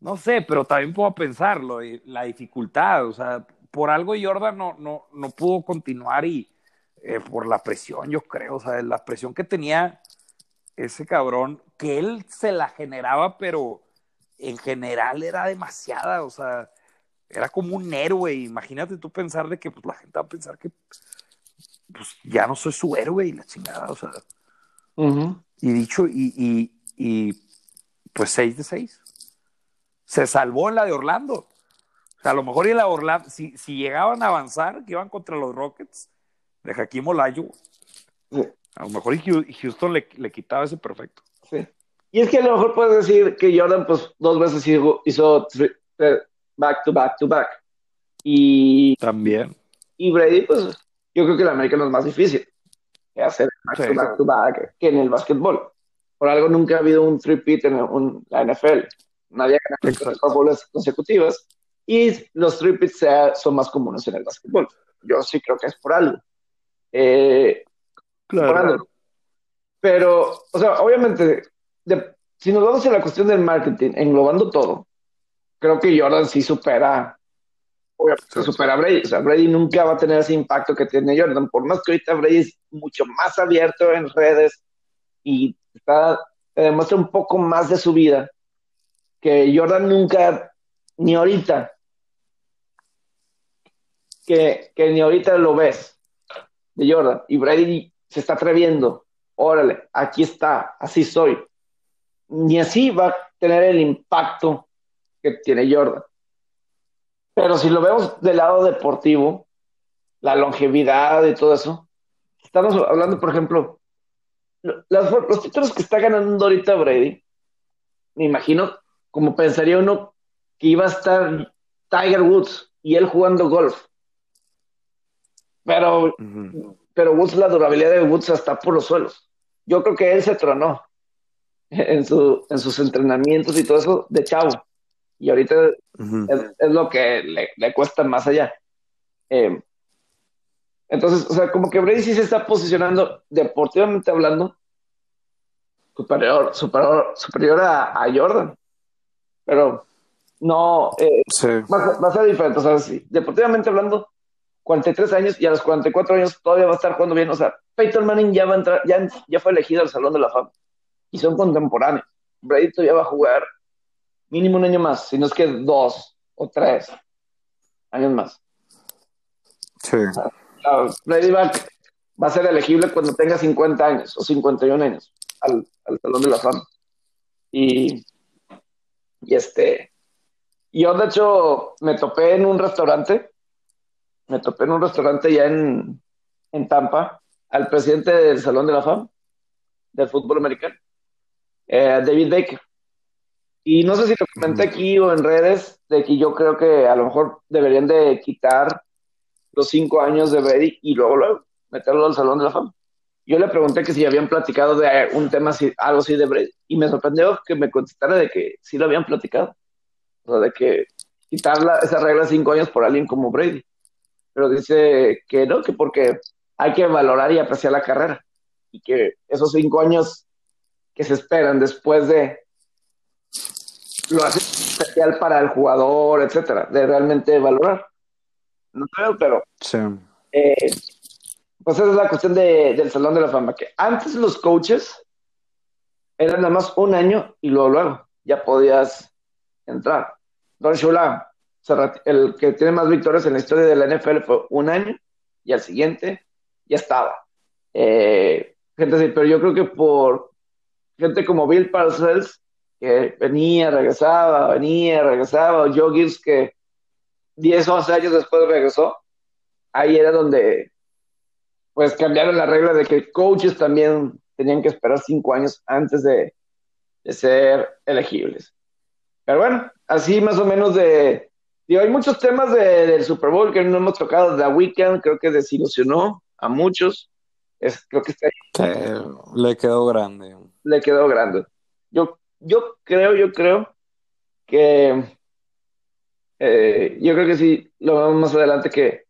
No sé, pero también puedo pensarlo, la dificultad, o sea, por algo Jordan no, no, no pudo continuar y, eh, por la presión, yo creo, o sea, la presión que tenía ese cabrón, que él se la generaba, pero en general era demasiada, o sea, era como un héroe. Imagínate tú pensar de que pues, la gente va a pensar que pues, ya no soy su héroe y la chingada, o sea. Y dicho, y, y, y, pues 6 de 6. Se salvó en la de Orlando. O sea, a lo mejor y la Orlando, si, si llegaban a avanzar, que iban contra los Rockets, de Hakim Olayo. A lo mejor Houston le, le, quitaba ese perfecto. Sí. Y es que a lo mejor puedes decir que Jordan, pues, dos veces hizo, hizo back to back to back. Y. También. Y Brady, pues, yo creo que el americano es más difícil que hacer back to back to back que en el básquetbol. Por algo nunca ha habido un three-peat en la NFL. Nadie ha ganado tres consecutivas. Y los three-peats son más comunes en el básquetbol. Yo sí creo que es por algo. Eh, claro. Pero, o sea, obviamente, si nos vamos a la cuestión del marketing, englobando todo, creo que Jordan sí supera, obviamente supera a Brady. O sea, Brady nunca va a tener ese impacto que tiene Jordan, por más que ahorita Brady es mucho más abierto en redes y está, demuestra un poco más de su vida, que Jordan nunca, ni ahorita, que, que ni ahorita lo ves de Jordan. Y Brady se está atreviendo. Órale, aquí está, así soy. Ni así va a tener el impacto que tiene Jordan. Pero si lo vemos del lado deportivo, la longevidad y todo eso, estamos hablando, por ejemplo, los, títulos que está ganando ahorita Brady, me imagino, como pensaría uno que iba a estar Tiger Woods y él jugando golf. Pero, pero Woods, la durabilidad de Woods está por los suelos. Yo creo que él se tronó en, su, en sus entrenamientos y todo eso de chavo. Y ahorita es, lo que le, cuesta más allá. Eh, entonces, o sea, como que Brady sí se está posicionando deportivamente hablando superior, superior, superior a, Jordan. Pero no, eh, va, a ser diferente. O sea, sí, deportivamente hablando, 43 años y a los 44 años todavía va a estar jugando bien. O sea, Peyton Manning ya va a entrar, ya, ya fue elegido al Salón de la Fama y son contemporáneos. Brady todavía va a jugar mínimo un año más, si no es que dos o tres años más. Sí. Brady va, va, a ser elegible cuando tenga 50 años o 51 años al, al Salón de la Fama. Y, y este, yo de hecho me topé en un restaurante, me topé en un restaurante ya en, en Tampa, al presidente del Salón de la Fama del fútbol americano, eh, David Baker. Y no sé si lo comenté aquí o en redes, de que yo creo que a lo mejor deberían de quitar los cinco años de Brady y luego, luego meterlo al Salón de la Fama. Yo le pregunté que si habían platicado de un tema así, algo así de Brady, y me sorprendió que me contestara de que sí lo habían platicado. O sea, de que quitar esa regla de cinco años por alguien como Brady. Pero dice que no, que porque hay que valorar y apreciar la carrera. Y que esos cinco años que se esperan después de lo hace especial para el jugador, etcétera, de realmente valorar. No creo, pero sí. eh, pues esa es la cuestión de, del Salón de la Fama, que antes los coaches eran nada más un año y luego, luego ya podías entrar. Don Shula, el que tiene más victorias en la historia de la NFL fue un año y al siguiente ya estaba. Eh, gente así, pero yo creo que por gente como Bill Parcells, que venía, regresaba, venía, regresaba, o Joe Gibbs, que 10 o 11 años después regresó, ahí era donde pues cambiaron la regla de que coaches también tenían que esperar 5 años antes de, ser elegibles. Pero bueno, así más o menos de... Digo, hay muchos temas del Super Bowl que no hemos tocado. The Weeknd creo que desilusionó a muchos. Es, creo que está le quedó grande. Le quedó grande. Yo, yo creo, yo creo que eh, yo creo que sí lo vemos más adelante que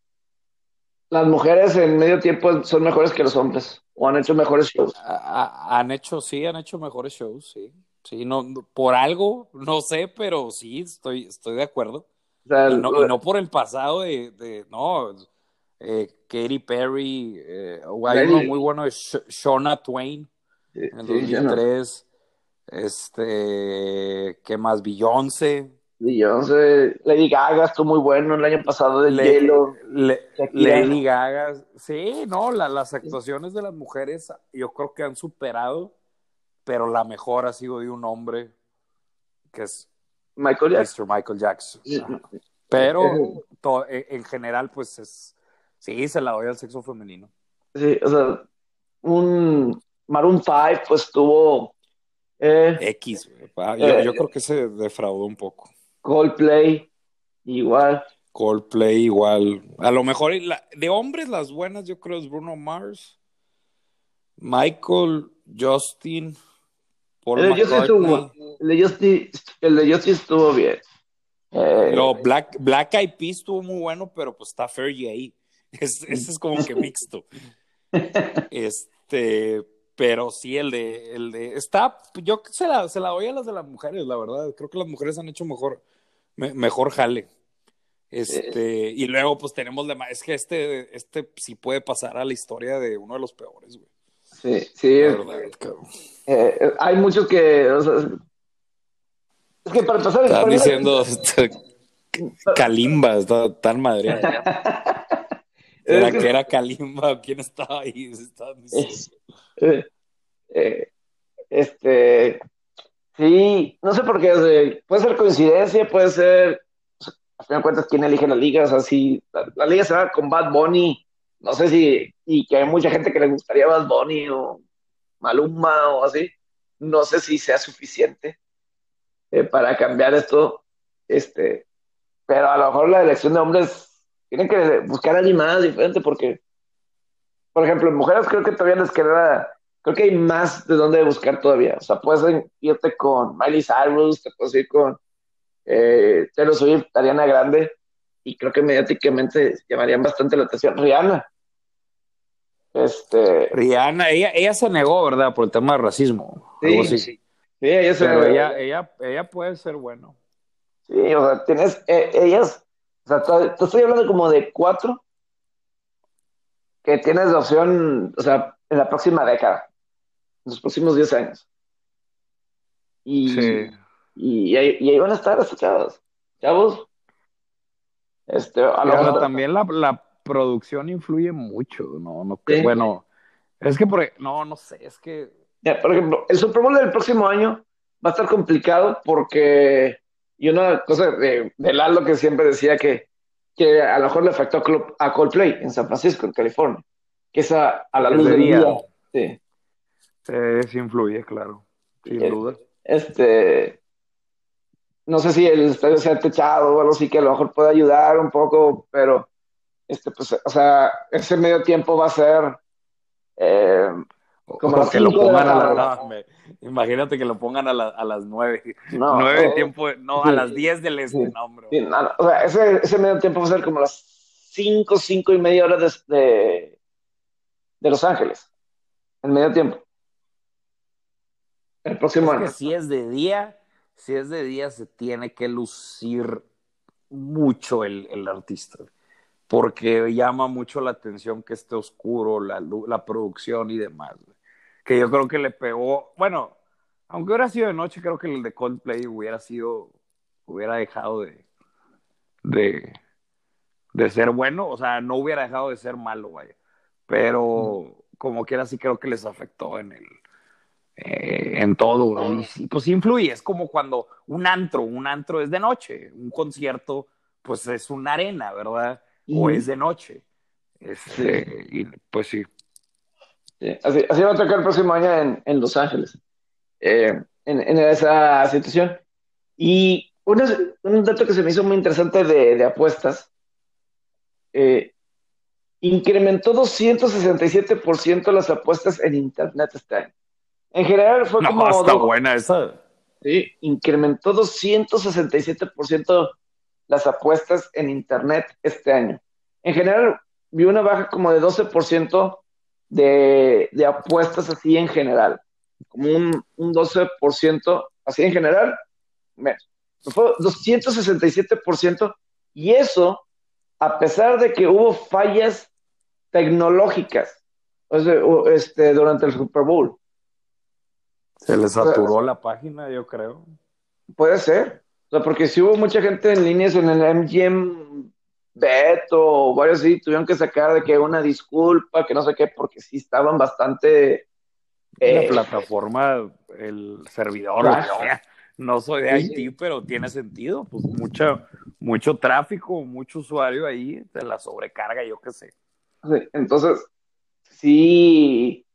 las mujeres en medio tiempo son mejores que los hombres o han hecho mejores shows. han hecho, sí, han hecho mejores shows, sí. Sí, no, por algo, no sé, pero sí, estoy, estoy de acuerdo. y, no, por el pasado de, no, eh, Katy Perry, eh, hay uno muy bueno de Shona Twain en el 2003. Este, ¿qué más? Beyoncé. Beyoncé, Lady Gaga estuvo muy bueno el año pasado de hielo. Lady Gaga, sí, no, las actuaciones de las mujeres yo creo que han superado, pero la mejor ha sido de un hombre que es Michael Jackson. Mr. Michael Jackson. Pero en general, pues es, sí, se la doy al sexo femenino. Sí, o sea, un Maroon 5 pues tuvo... Eh, X, yo, yo eh, creo que se defraudó un poco. Coldplay, igual. Coldplay, igual. A lo mejor de hombres las buenas, yo creo es Bruno Mars, Michael, Justin, Paul el, de Justin estuvo, el, de Justin, el de Justin estuvo bien. Eh, no, Black, Black Eyed Peas estuvo muy bueno, pero pues está Fergie ahí. Es, ese es como que mixto. este, pero sí, el de, el de, está, yo se la, se la doy a las de las mujeres, la verdad. Creo que las mujeres han hecho mejor, mejor jale. Este, y luego pues tenemos de es que este, este sí puede pasar a la historia de uno de los peores, güey. Sí, sí. Eh, hay muchos que, es que para pasar Están diciendo Kalimba, está tan madre. ¿Era que era Kalimba quién estaba ahí? Eh, este, sí, no sé por qué, puede ser coincidencia, puede ser, a fin de cuentas, quién elige las ligas, así, la, liga se va con Bad Bunny, no sé si, y que hay mucha gente que le gustaría Bad Bunny o Maluma o así, no sé si sea suficiente eh, para cambiar esto, este, pero a lo mejor la elección de hombres tienen que buscar alguien más diferente porque, por ejemplo, en mujeres creo que todavía les queda creo que hay más de dónde buscar todavía. O sea, puedes irte con Miley Cyrus, te puedes ir con eh, Taylor Swift, Ariana Grande, y creo que mediáticamente llamarían bastante la atención. Rihanna. Este... Rihanna, ella, ella se negó, ¿verdad? Por el tema de racismo. Sí, sí. sí. ella se Pero ella, ella, ella puede ser bueno. Sí, o sea, tienes, eh, ellas, o sea, te estoy hablando como de cuatro que tienes la opción, o sea, en la próxima década, en los próximos 10 años. Y, Sí. y, ahí, y ahí van a estar estos chavos. Chavos, este, a lo mejor también la, la producción influye mucho, ¿no? no Sí. Bueno, es que por, no, no sé, es que Ya, por ejemplo, el Super Bowl del próximo año va a estar complicado porque, y una cosa de, de Lalo que siempre decía que, que a lo mejor le afectó a Col- a Coldplay en San Francisco, en California, que es a, a la luz de del día. día. Sí. sí, sí influye, claro, sin Eh, duda. Este, no sé si el estadio sea techado o algo así que a lo mejor puede ayudar un poco, pero este, pues, o sea, ese medio tiempo va a ser eh, como O que lo cinco la pongan a la- imagínate que lo pongan a, la- a las nueve. no, nueve eh, tiempo, no, sí. a las diez del este, Sí. no, hombre. Sí, no, no, o sea, ese, ese medio tiempo va a ser como las 5, 5 y media horas de, de, de Los Ángeles. El medio tiempo. El próximo Es que año. si es de día, si es de día se tiene que lucir mucho el, el artista, porque llama mucho la atención que esté oscuro, la, la producción y demás. güey. Que yo creo que le pegó, bueno, aunque hubiera sido de noche, creo que el de Coldplay hubiera sido, hubiera dejado de, de, de ser bueno, o sea, no hubiera dejado de ser malo, vaya. Pero como quiera sí creo que les afectó en el, eh, en todo. Y sí, pues influye, es como cuando un antro, un antro es de noche, un concierto, pues es una arena, ¿verdad? O es de noche. Este, y pues sí. Sí, así, así va a tocar el próximo año en, en Los Ángeles, eh, en, en esa situación. Y una- un dato que se me hizo muy interesante de, de apuestas, eh, incrementó 267% las apuestas en Internet este año. En general fue como... No, está dos- buena esa. Sí, incrementó 267% las apuestas en Internet este año. En general, vi una baja como de 12% de, de apuestas así en general. Como un, un 12% así en general. menos. Fue 267% y eso a pesar de que hubo fallas tecnológicas o sea, o- este, durante el Super Bowl. Se le saturó la página, yo creo. Puede ser. O sea, porque si hubo mucha gente en líneas en el MGM Bet o varios sí tuvieron que sacar de que una disculpa, que no sé qué, porque sí estaban bastante. la eh, plataforma, el servidor, Claro. que sea. No soy de Sí, Haití, pero tiene sentido. Pues mucha, mucho tráfico, mucho usuario ahí, de la sobrecarga, yo qué sé. entonces, sí,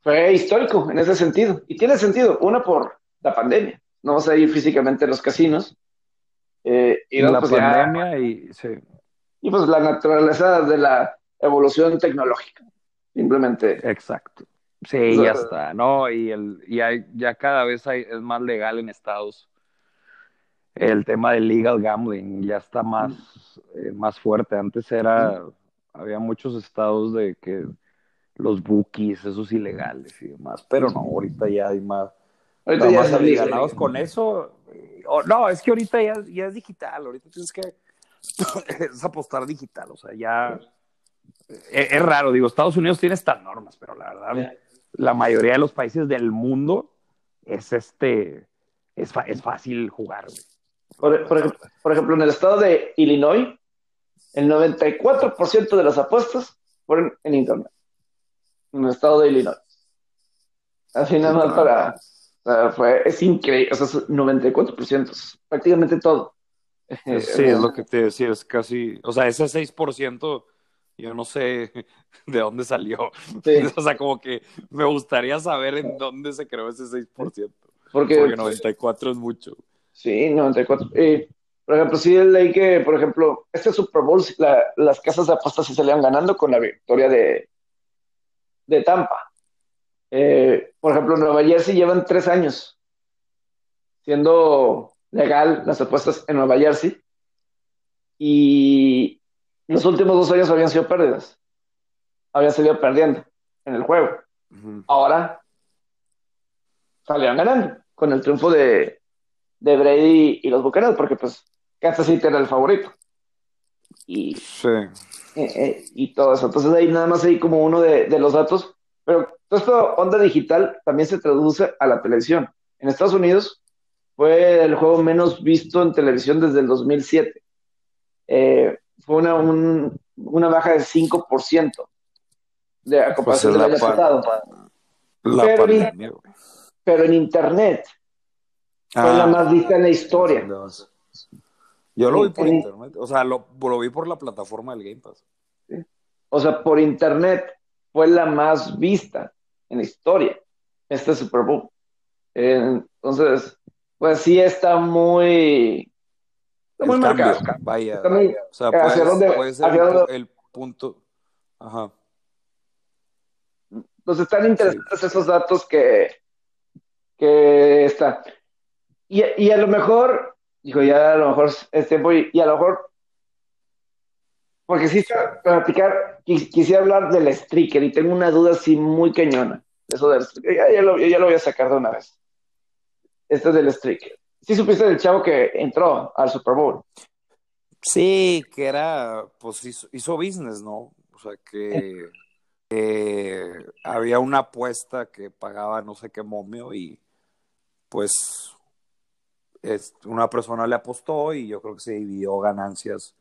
fue histórico en ese sentido. Y tiene sentido, una por la pandemia. No vas a ir físicamente a los casinos. Eh, y, la pues, ya- pandemia y sí. y pues la naturaleza de la evolución tecnológica. Simplemente. Exacto. Sí, O sea, ya está, ¿no? Y, el, y hay, ya cada vez hay, es más legal en Estados. El tema del legal gambling ya está más, eh, más fuerte. Antes era, había muchos estados de que los bookies, esos ilegales y demás, pero no, ahorita ya hay más, Ahorita ya más alivianados con eso. No, es que ahorita ya, ya es digital, ahorita tienes que es apostar digital, o sea, ya es, es raro, digo, Estados Unidos tiene estas normas, pero la verdad, la mayoría de los países del mundo es este, es, es fácil jugar, güey. Por, por ejemplo, por ejemplo, en el estado de Illinois, el 94% de las apuestas fueron en Internet. En el estado de Illinois. Así nada más para... o sea, fue, es increíble, o sea, es 94%, es prácticamente todo. Sí, es lo que te decía, es casi, o sea, ese 6%, yo no sé de dónde salió. Sí. O sea, como que me gustaría saber en dónde se creó ese 6%. Porque, Porque 94 es mucho. sí, 94. Eh, por ejemplo, sí leí que, por ejemplo, este Super Bowl, la- las casas de apuestas se salían ganando con la victoria de, de Tampa. Eh, por ejemplo, Nueva Jersey llevan tres años siendo legal las apuestas en Nueva Jersey y los últimos dos años habían sido pérdidas. Habían salido perdiendo en el juego. Ahora salieron ganando con el triunfo de, de Brady y los Bucaneros, porque pues Kansas City era el favorito. Y, sí. Eh, eh, y todo eso. Entonces ahí nada más hay como uno de, de los datos. Pero todo esto, onda digital, también se traduce a la televisión. En Estados Unidos fue el juego menos visto en televisión desde el 2007. Eh, fue una, un, una baja de 5% de a comparación Pues del año pasado. La Pero-. Pero en Internet fue la Ah, más vista en la historia. Yo lo vi por En- internet, o sea, lo, lo vi por la plataforma del Game Pass. O sea, por Internet fue la más vista en la historia este Super Bowl. Entonces, pues sí está muy, está muy cambio, marcado. vaya. Está muy- O sea, ¿Hacia dónde- puede ser hacia el, dónde- el punto. Ajá. Entonces están interesantes esos datos que, que está. Y, y a lo mejor, digo, ya a lo mejor es tiempo y, y a lo mejor, porque sí, platicar, quis- quisiera hablar del streaker y tengo una duda así muy cañona. Eso del ya, ya lo, ya lo voy a sacar de una vez. Este es del streaker. Sí supiste del chavo que entró al Super Bowl. Sí, que era, pues hizo, business, ¿no? O sea, que había una apuesta que pagaba no sé qué momio y pues es, una persona le apostó y yo creo que se dividió ganancias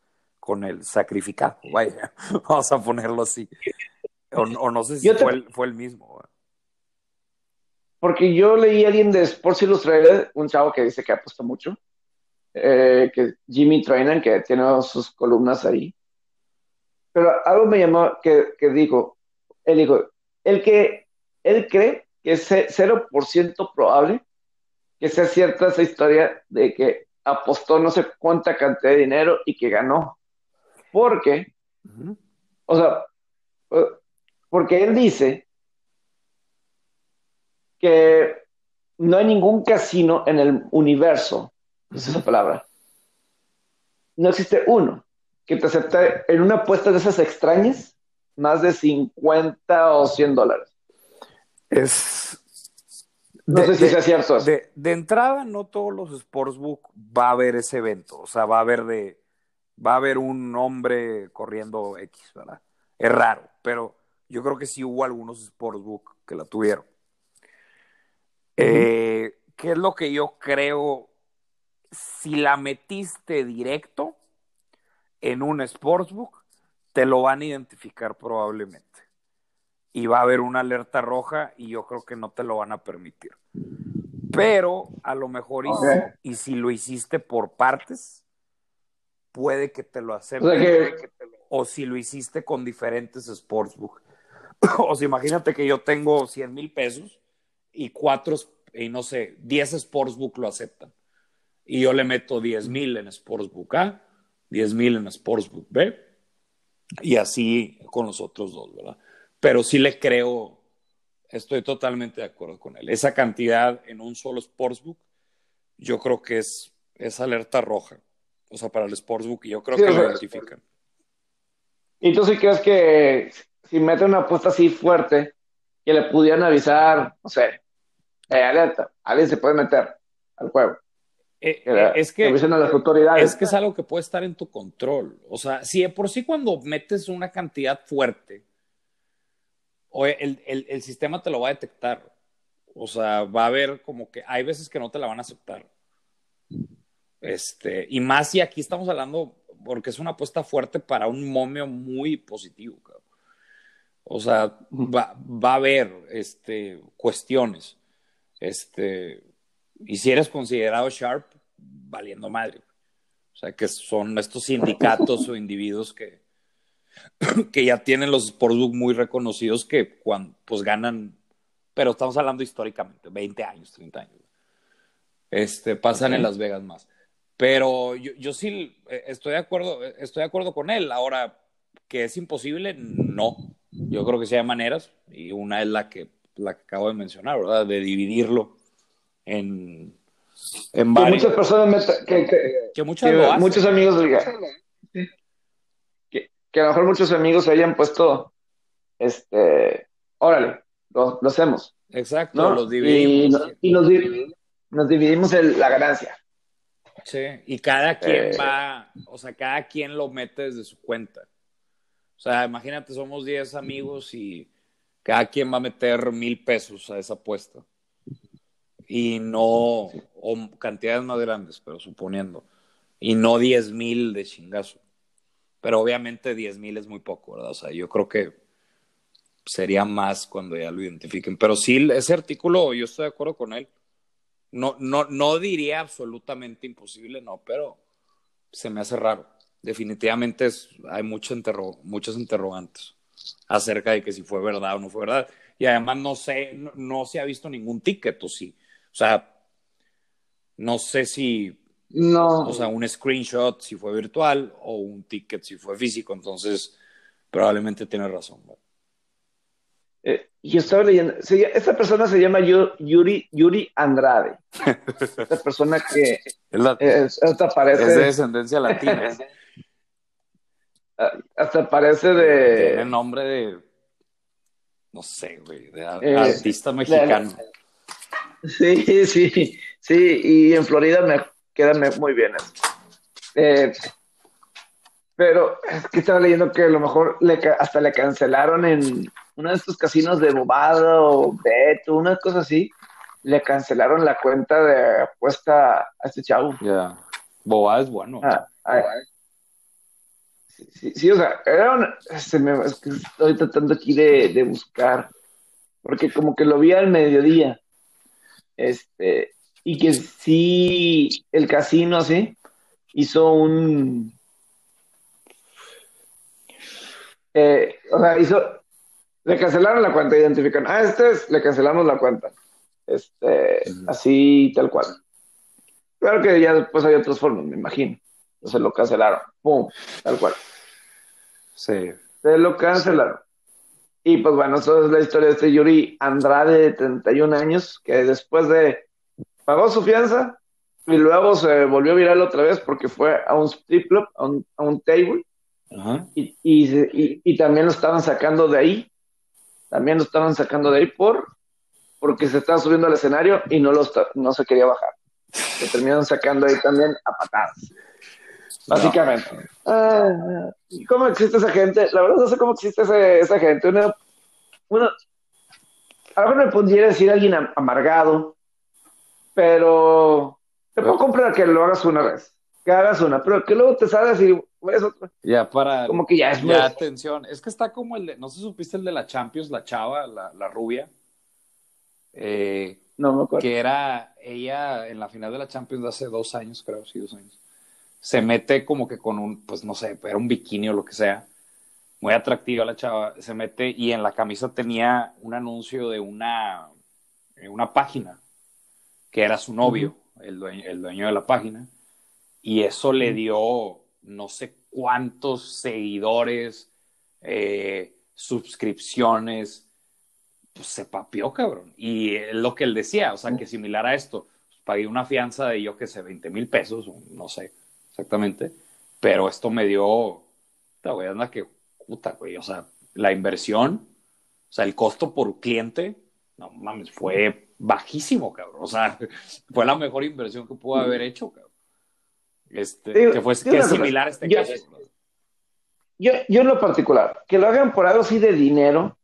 con el sacrificado. Vaya, vamos a ponerlo así. O, o no sé si te- fue, el, fue el mismo. Porque yo leí a alguien de Sports Illustrated, un chavo que dice que apuesta mucho, eh, que Jimmy Trainer, que tiene sus columnas ahí. Pero algo me llamó que, que dijo, él dijo, el que él cree que es ce- 0% probable que sea cierta esa historia de que apostó no sé cuánta cantidad de dinero y que ganó. Porque o sea, eh, porque él dice que no hay ningún casino en el universo, es esa palabra. No existe uno que te acepte en una apuesta de esas extrañas más de 50 o 100 dólares. Es. No de- sé si de- sea cierto. De, de entrada, no todos los sportsbook va a haber ese evento. O sea, va a haber de. Va a haber un hombre corriendo X, ¿verdad? Es raro, pero yo creo que sí hubo algunos sportsbook que la tuvieron. Eh, ¿Qué es lo que yo creo? Si la metiste directo en un sportsbook, te lo van a identificar probablemente. Y va a haber una alerta roja y yo creo que no te lo van a permitir. Pero a lo mejor, Ok. y si lo hiciste por partes, puede que te lo O acepten. sea que, O si lo hiciste con diferentes sportsbook. o sea, imagínate que yo tengo 100 mil pesos y cuatro, y no sé, 10 sportsbook lo aceptan. Y yo le meto 10 mil en sportsbook A, 10 mil en sportsbook B, y así con los otros dos, ¿verdad? Pero sí le creo, estoy totalmente de acuerdo con él. Esa cantidad en un solo sportsbook, yo creo que es, es alerta roja. O sea, para el sportsbook, y yo creo Sí, que lo sea, identifican. ¿Y tú sí crees que si mete una apuesta así fuerte, que le pudieran avisar, no sé, eh, alerta, alguien se puede meter al juego? Eh, eh, es que que avisen a las autoridades. Es que es algo que puede estar en tu control. O sea, si de por sí cuando metes una cantidad fuerte, o el, el- el sistema te lo va a detectar. O sea, va a haber como que hay veces que no te la van a aceptar. Este, y más si aquí estamos hablando, porque es una apuesta fuerte para un momio muy positivo. cabrón. O sea, va, va a haber este, cuestiones. Este, y si eres considerado sharp, valiendo madre. O sea, que son estos sindicatos o individuos que, que ya tienen los sportsbook muy reconocidos que cuando, pues ganan, pero estamos hablando históricamente, 20 años, 30 años. Este, pasan en Las Vegas más. Pero yo, yo sí eh, estoy de acuerdo, eh, estoy de acuerdo con él. Ahora, que es imposible, no. Yo creo que sí hay maneras, y una es la que, la que acabo de mencionar, ¿verdad? De dividirlo en, En que varios. muchas personas, que, que- Que muchas que lo hacen. muchos amigos digan, que, que a lo mejor muchos amigos se hayan puesto, este, órale, lo, lo hacemos, Exacto, ¿no? los y, dividimos. y nos, di- nos dividimos el- la ganancia. Sí, y cada quien Eh. va, o sea, cada quien lo mete desde su cuenta. O sea, imagínate, somos 10 amigos y cada quien va a meter mil pesos a esa apuesta. Y no, o cantidades más grandes, pero suponiendo. Y no 10 mil de chingazo. Pero obviamente 10 mil es muy poco, ¿verdad? O sea, yo creo que sería más cuando ya lo identifiquen. Pero sí, ese artículo, yo estoy de acuerdo con él. No, no, no diría absolutamente imposible, no, pero se me hace raro. Definitivamente es, hay mucho interro, muchos interrogantes acerca de que si fue verdad o no fue verdad. Y además no sé, no, no se ha visto ningún ticket, o sí. O sea, no sé si, No, o sea, un screenshot si fue virtual o un ticket si fue físico. Entonces, probablemente tiene razón. ¿no? Eh, yo estaba leyendo, se esta persona se llama Yu- Yuri, Yuri Andrade, esta persona que Es, la- es- hasta parece, es de descendencia latina. hasta parece Tiene de, nombre de, no sé, güey, de Eh, artista mexicano. Sí, sí, sí, y en Florida me queda me- muy bien eso. Eh, pero es que estaba leyendo que a lo mejor le, hasta le cancelaron en uno de estos casinos de Bobado Beto, una cosa así, le cancelaron la cuenta de apuesta a este chavo. Ya. Boba es bueno. Ah, ah, sí, sí, sí, o sea, era una- se me- es que estoy tratando aquí de, de buscar, porque como que lo vi al mediodía, este, y que sí, el casino, sí, hizo un, eh, o sea, hizo, le cancelaron la cuenta, identifican, ah, este es, le cancelamos la cuenta, este, así, tal cual. Claro que ya después hay otras formas, me imagino. Se lo cancelaron. ¡Pum! Tal cual. Sí. Se lo cancelaron. Y pues bueno, eso es la historia de este Yuri Andrade de 31 años, que después de pagó su fianza y luego se volvió viral otra vez porque fue a un strip club, a un, a un table, Ajá. y, y, se- y- y también lo estaban sacando de ahí. También lo estaban sacando de ahí por porque se estaba subiendo al escenario y no, lo no se quería bajar. Lo terminaron sacando ahí también a patadas. Básicamente. Ah, ¿y ¿Cómo existe esa gente? La verdad no sé cómo existe ese- esa gente. Uno, uno, a lo mejor me pudiera decir alguien am- amargado, pero te puedo comprar que lo hagas una vez, que hagas una, pero que luego te salgas y Ya para. Como que ya es Ya, atención. Es que está como el de. No sé si supiste el de la Champions, la chava, la, la rubia. Eh, No me acuerdo. que era ella en la final de la Champions de hace dos años, creo, sí, dos años. Se mete como que con un, pues no sé, era un bikini o lo que sea. Muy atractiva la chava. Se mete y en la camisa tenía un anuncio de una, eh, una página que era su novio, el, dueño, el dueño de la página. Y eso le dio no sé cuántos seguidores, eh, suscripciones, pues se papió, cabrón. Y es lo que él decía, o sea, que similar a esto, pues, pagué una fianza de yo que sé, 20 mil pesos, no sé exactamente, pero esto me dio, puta, güey, anda que puta, güey, o sea, la inversión, o sea, el costo por cliente, no mames, fue bajísimo, cabrón, o sea, fue la mejor inversión que pudo haber hecho, cabrón. Este, Digo, que fue que es similar a este yo- caso. Yo, yo en lo particular, que lo hagan por algo así de dinero,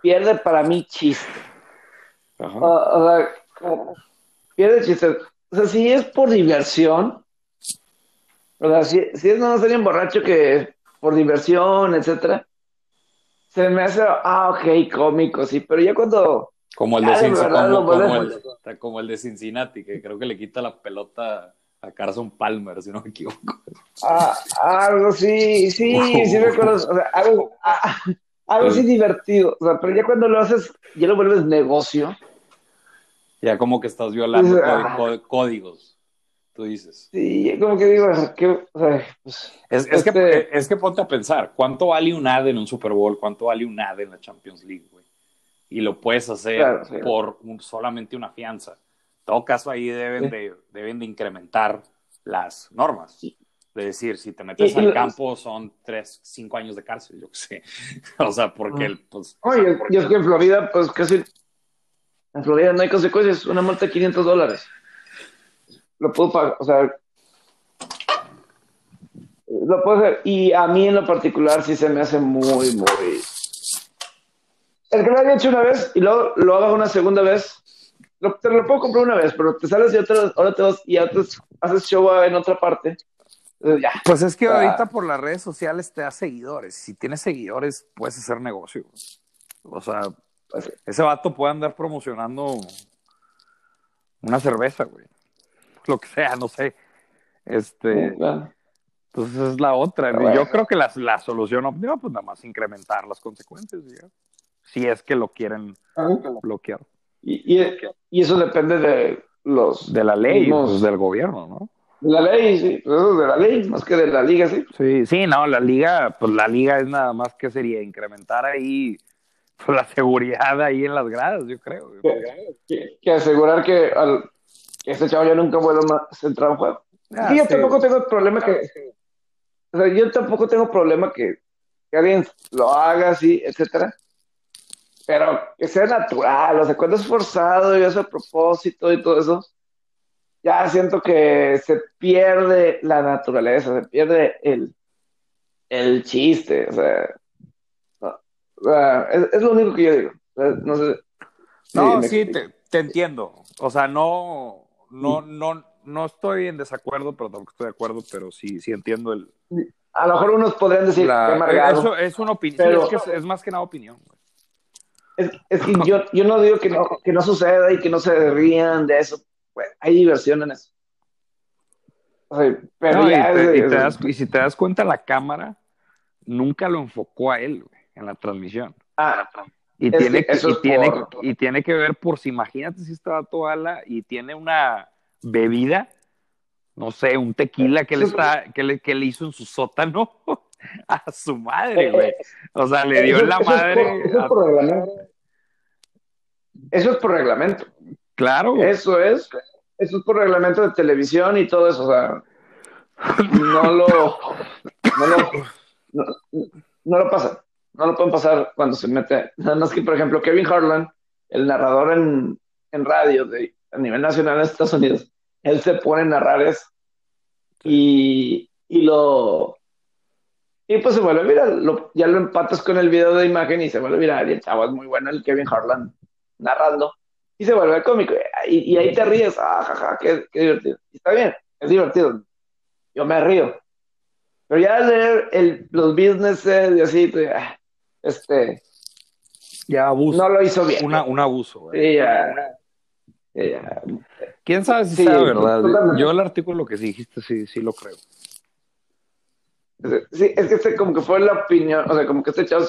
pierde para mí chiste. Ajá. O, o sea, como- pierde chiste. O sea, si es por diversión, o sea, si, si es no ser borracho que por diversión, etcétera, se me hace, ah, ok, cómico, sí, pero ya cuando, Como el de, de Cincinnati, verdad, como, el, como el de Cincinnati, que creo que le quita la pelota a Carson Palmer, si no me equivoco. ah, algo sí, sí, sí me acuerdo, o sea, algo, ah, algo así divertido, o sea, pero ya cuando lo haces, ya lo vuelves negocio, Ya como que estás violando ah. có- códigos, tú dices. sí, como que digo, que, o sea, pues, Es, es Este- que, es que ponte a pensar, ¿cuánto vale un ad en un Super Bowl? ¿Cuánto vale un ad en la Champions League, güey? Y lo puedes hacer Claro, sí. por un- solamente una fianza. Todo caso, ahí deben, de, deben de incrementar las normas. De decir, si te metes al campo son tres, cinco años de cárcel, yo qué sé. o sea, porque, el, pues... Oye, y es que en Florida, pues casi... En Florida no hay consecuencias, una multa de 500 dólares. Lo puedo pagar, o sea... Lo puedo hacer. Y a mí en lo particular sí se me hace muy, muy... El que lo haya hecho una vez y luego lo haga una segunda vez, te lo puedo comprar una vez, pero te sales y otra, ahora te vas y haces show en otra parte. Ya. Pues es que ahorita por las redes sociales te da seguidores. Si tienes seguidores, puedes hacer negocio. O sea, pues ese vato puede andar promocionando una cerveza, güey. Lo que sea, no sé. Este. Entonces es la otra. Yo creo que la, la solución óptima, pues nada más incrementar las consecuencias, si es que lo quieren bloquear. Y, y, eso depende de los... De la ley, pues, del gobierno, ¿no? De la ley, sí, pues, de la ley, más que de la liga, sí. Sí, sí, no, la liga, pues la liga es nada más que sería incrementar ahí pues, la seguridad ahí en las gradas, yo creo. Que, asegurar que, al, que ese chavo ya nunca vuelva más a entrar a un juego. Ah, yo tampoco tengo problema que... O sea, yo tampoco tengo problema que, que alguien lo haga así, etcétera pero que sea natural, o sea, cuando es forzado y es a propósito y todo eso, ya siento que se pierde la naturaleza, se pierde el, el chiste, o sea, es, lo único que yo digo. No, sé, no sí, te, entiendo. O sea, no, no, no, no estoy en desacuerdo, pero tampoco estoy de acuerdo, pero sí, sí entiendo el. A lo mejor unos podrían decir que Eso es una opinión, es, que es, más que nada opinión. Es, que yo, yo no digo que no, que no suceda y que no se rían de eso. hay diversión en eso. pero y, si te das cuenta, la cámara nunca lo enfocó a él en la transmisión. Ah, y tiene, que, y, tiene, y tiene que ver por si imagínate si estaba toda y tiene una bebida, no sé, un tequila que le, está, que le, que le hizo en su sótano a su madre, güey. O sea, le dio la madre. eso, es por reglamento. Claro. Eso es. Eso es por reglamento de televisión y todo eso. O sea, no lo. No lo, no, lo pasa. No lo pueden pasar cuando se mete. Nada más que, por ejemplo, Kevin Harlan, el narrador en, en radio de, a nivel nacional en Estados Unidos, él se pone a narrar eso. Y, y lo, y pues se vuelve viral. ya lo empatas con el video de imagen y se vuelve viral. Y el chavo es muy bueno, el Kevin Harlan, narrando. Y se vuelve cómico. Y, ahí te ríes. Ah, jaja, qué, divertido. Y está bien, es divertido. Yo me río. Pero ya leer el, los businesses y así, ah, este. Ya abuso. No lo hizo bien. un abuso. Sí, ya, ¿Quién sabe si sea verdad? Yo el artículo que sí dijiste sí, sí lo creo. Sí, es que este como que fue la opinión, o sea, como que este chavo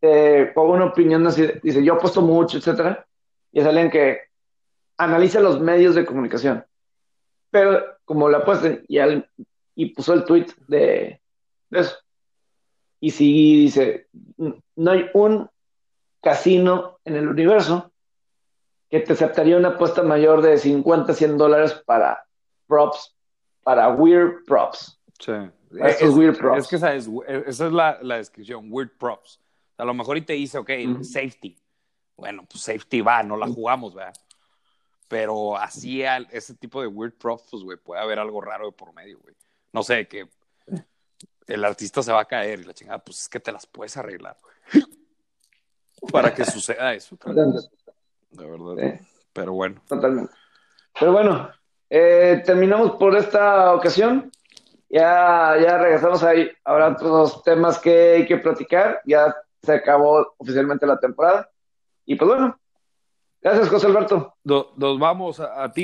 eh, una opinión así, dice, yo apuesto mucho, etcétera, y es alguien que analiza los medios de comunicación. Pero como la apuesta y, y puso el tweet de, eso. Y sí dice, no hay un casino en el universo que te aceptaría una apuesta mayor de 50, 100 dólares para props, para weird props. Sí. Es, weird props. Es que esa es, esa es la, la, descripción, weird props. A lo mejor y te dice, ok, safety. Bueno, pues safety va, no la jugamos, ¿verdad? Pero así, ese tipo de weird props, pues, güey, puede haber algo raro de por medio, güey. No sé, que el artista se va a caer y la chingada, pues es que te las puedes arreglar, güey. Para que suceda eso. De verdad. Pero bueno. Totalmente. Pero bueno, eh, terminamos por esta ocasión. Ya, ya regresamos ahí. Habrá otros temas que hay que platicar. Ya se acabó oficialmente la temporada. Y pues bueno, gracias, José Alberto. nos vamos a, ti,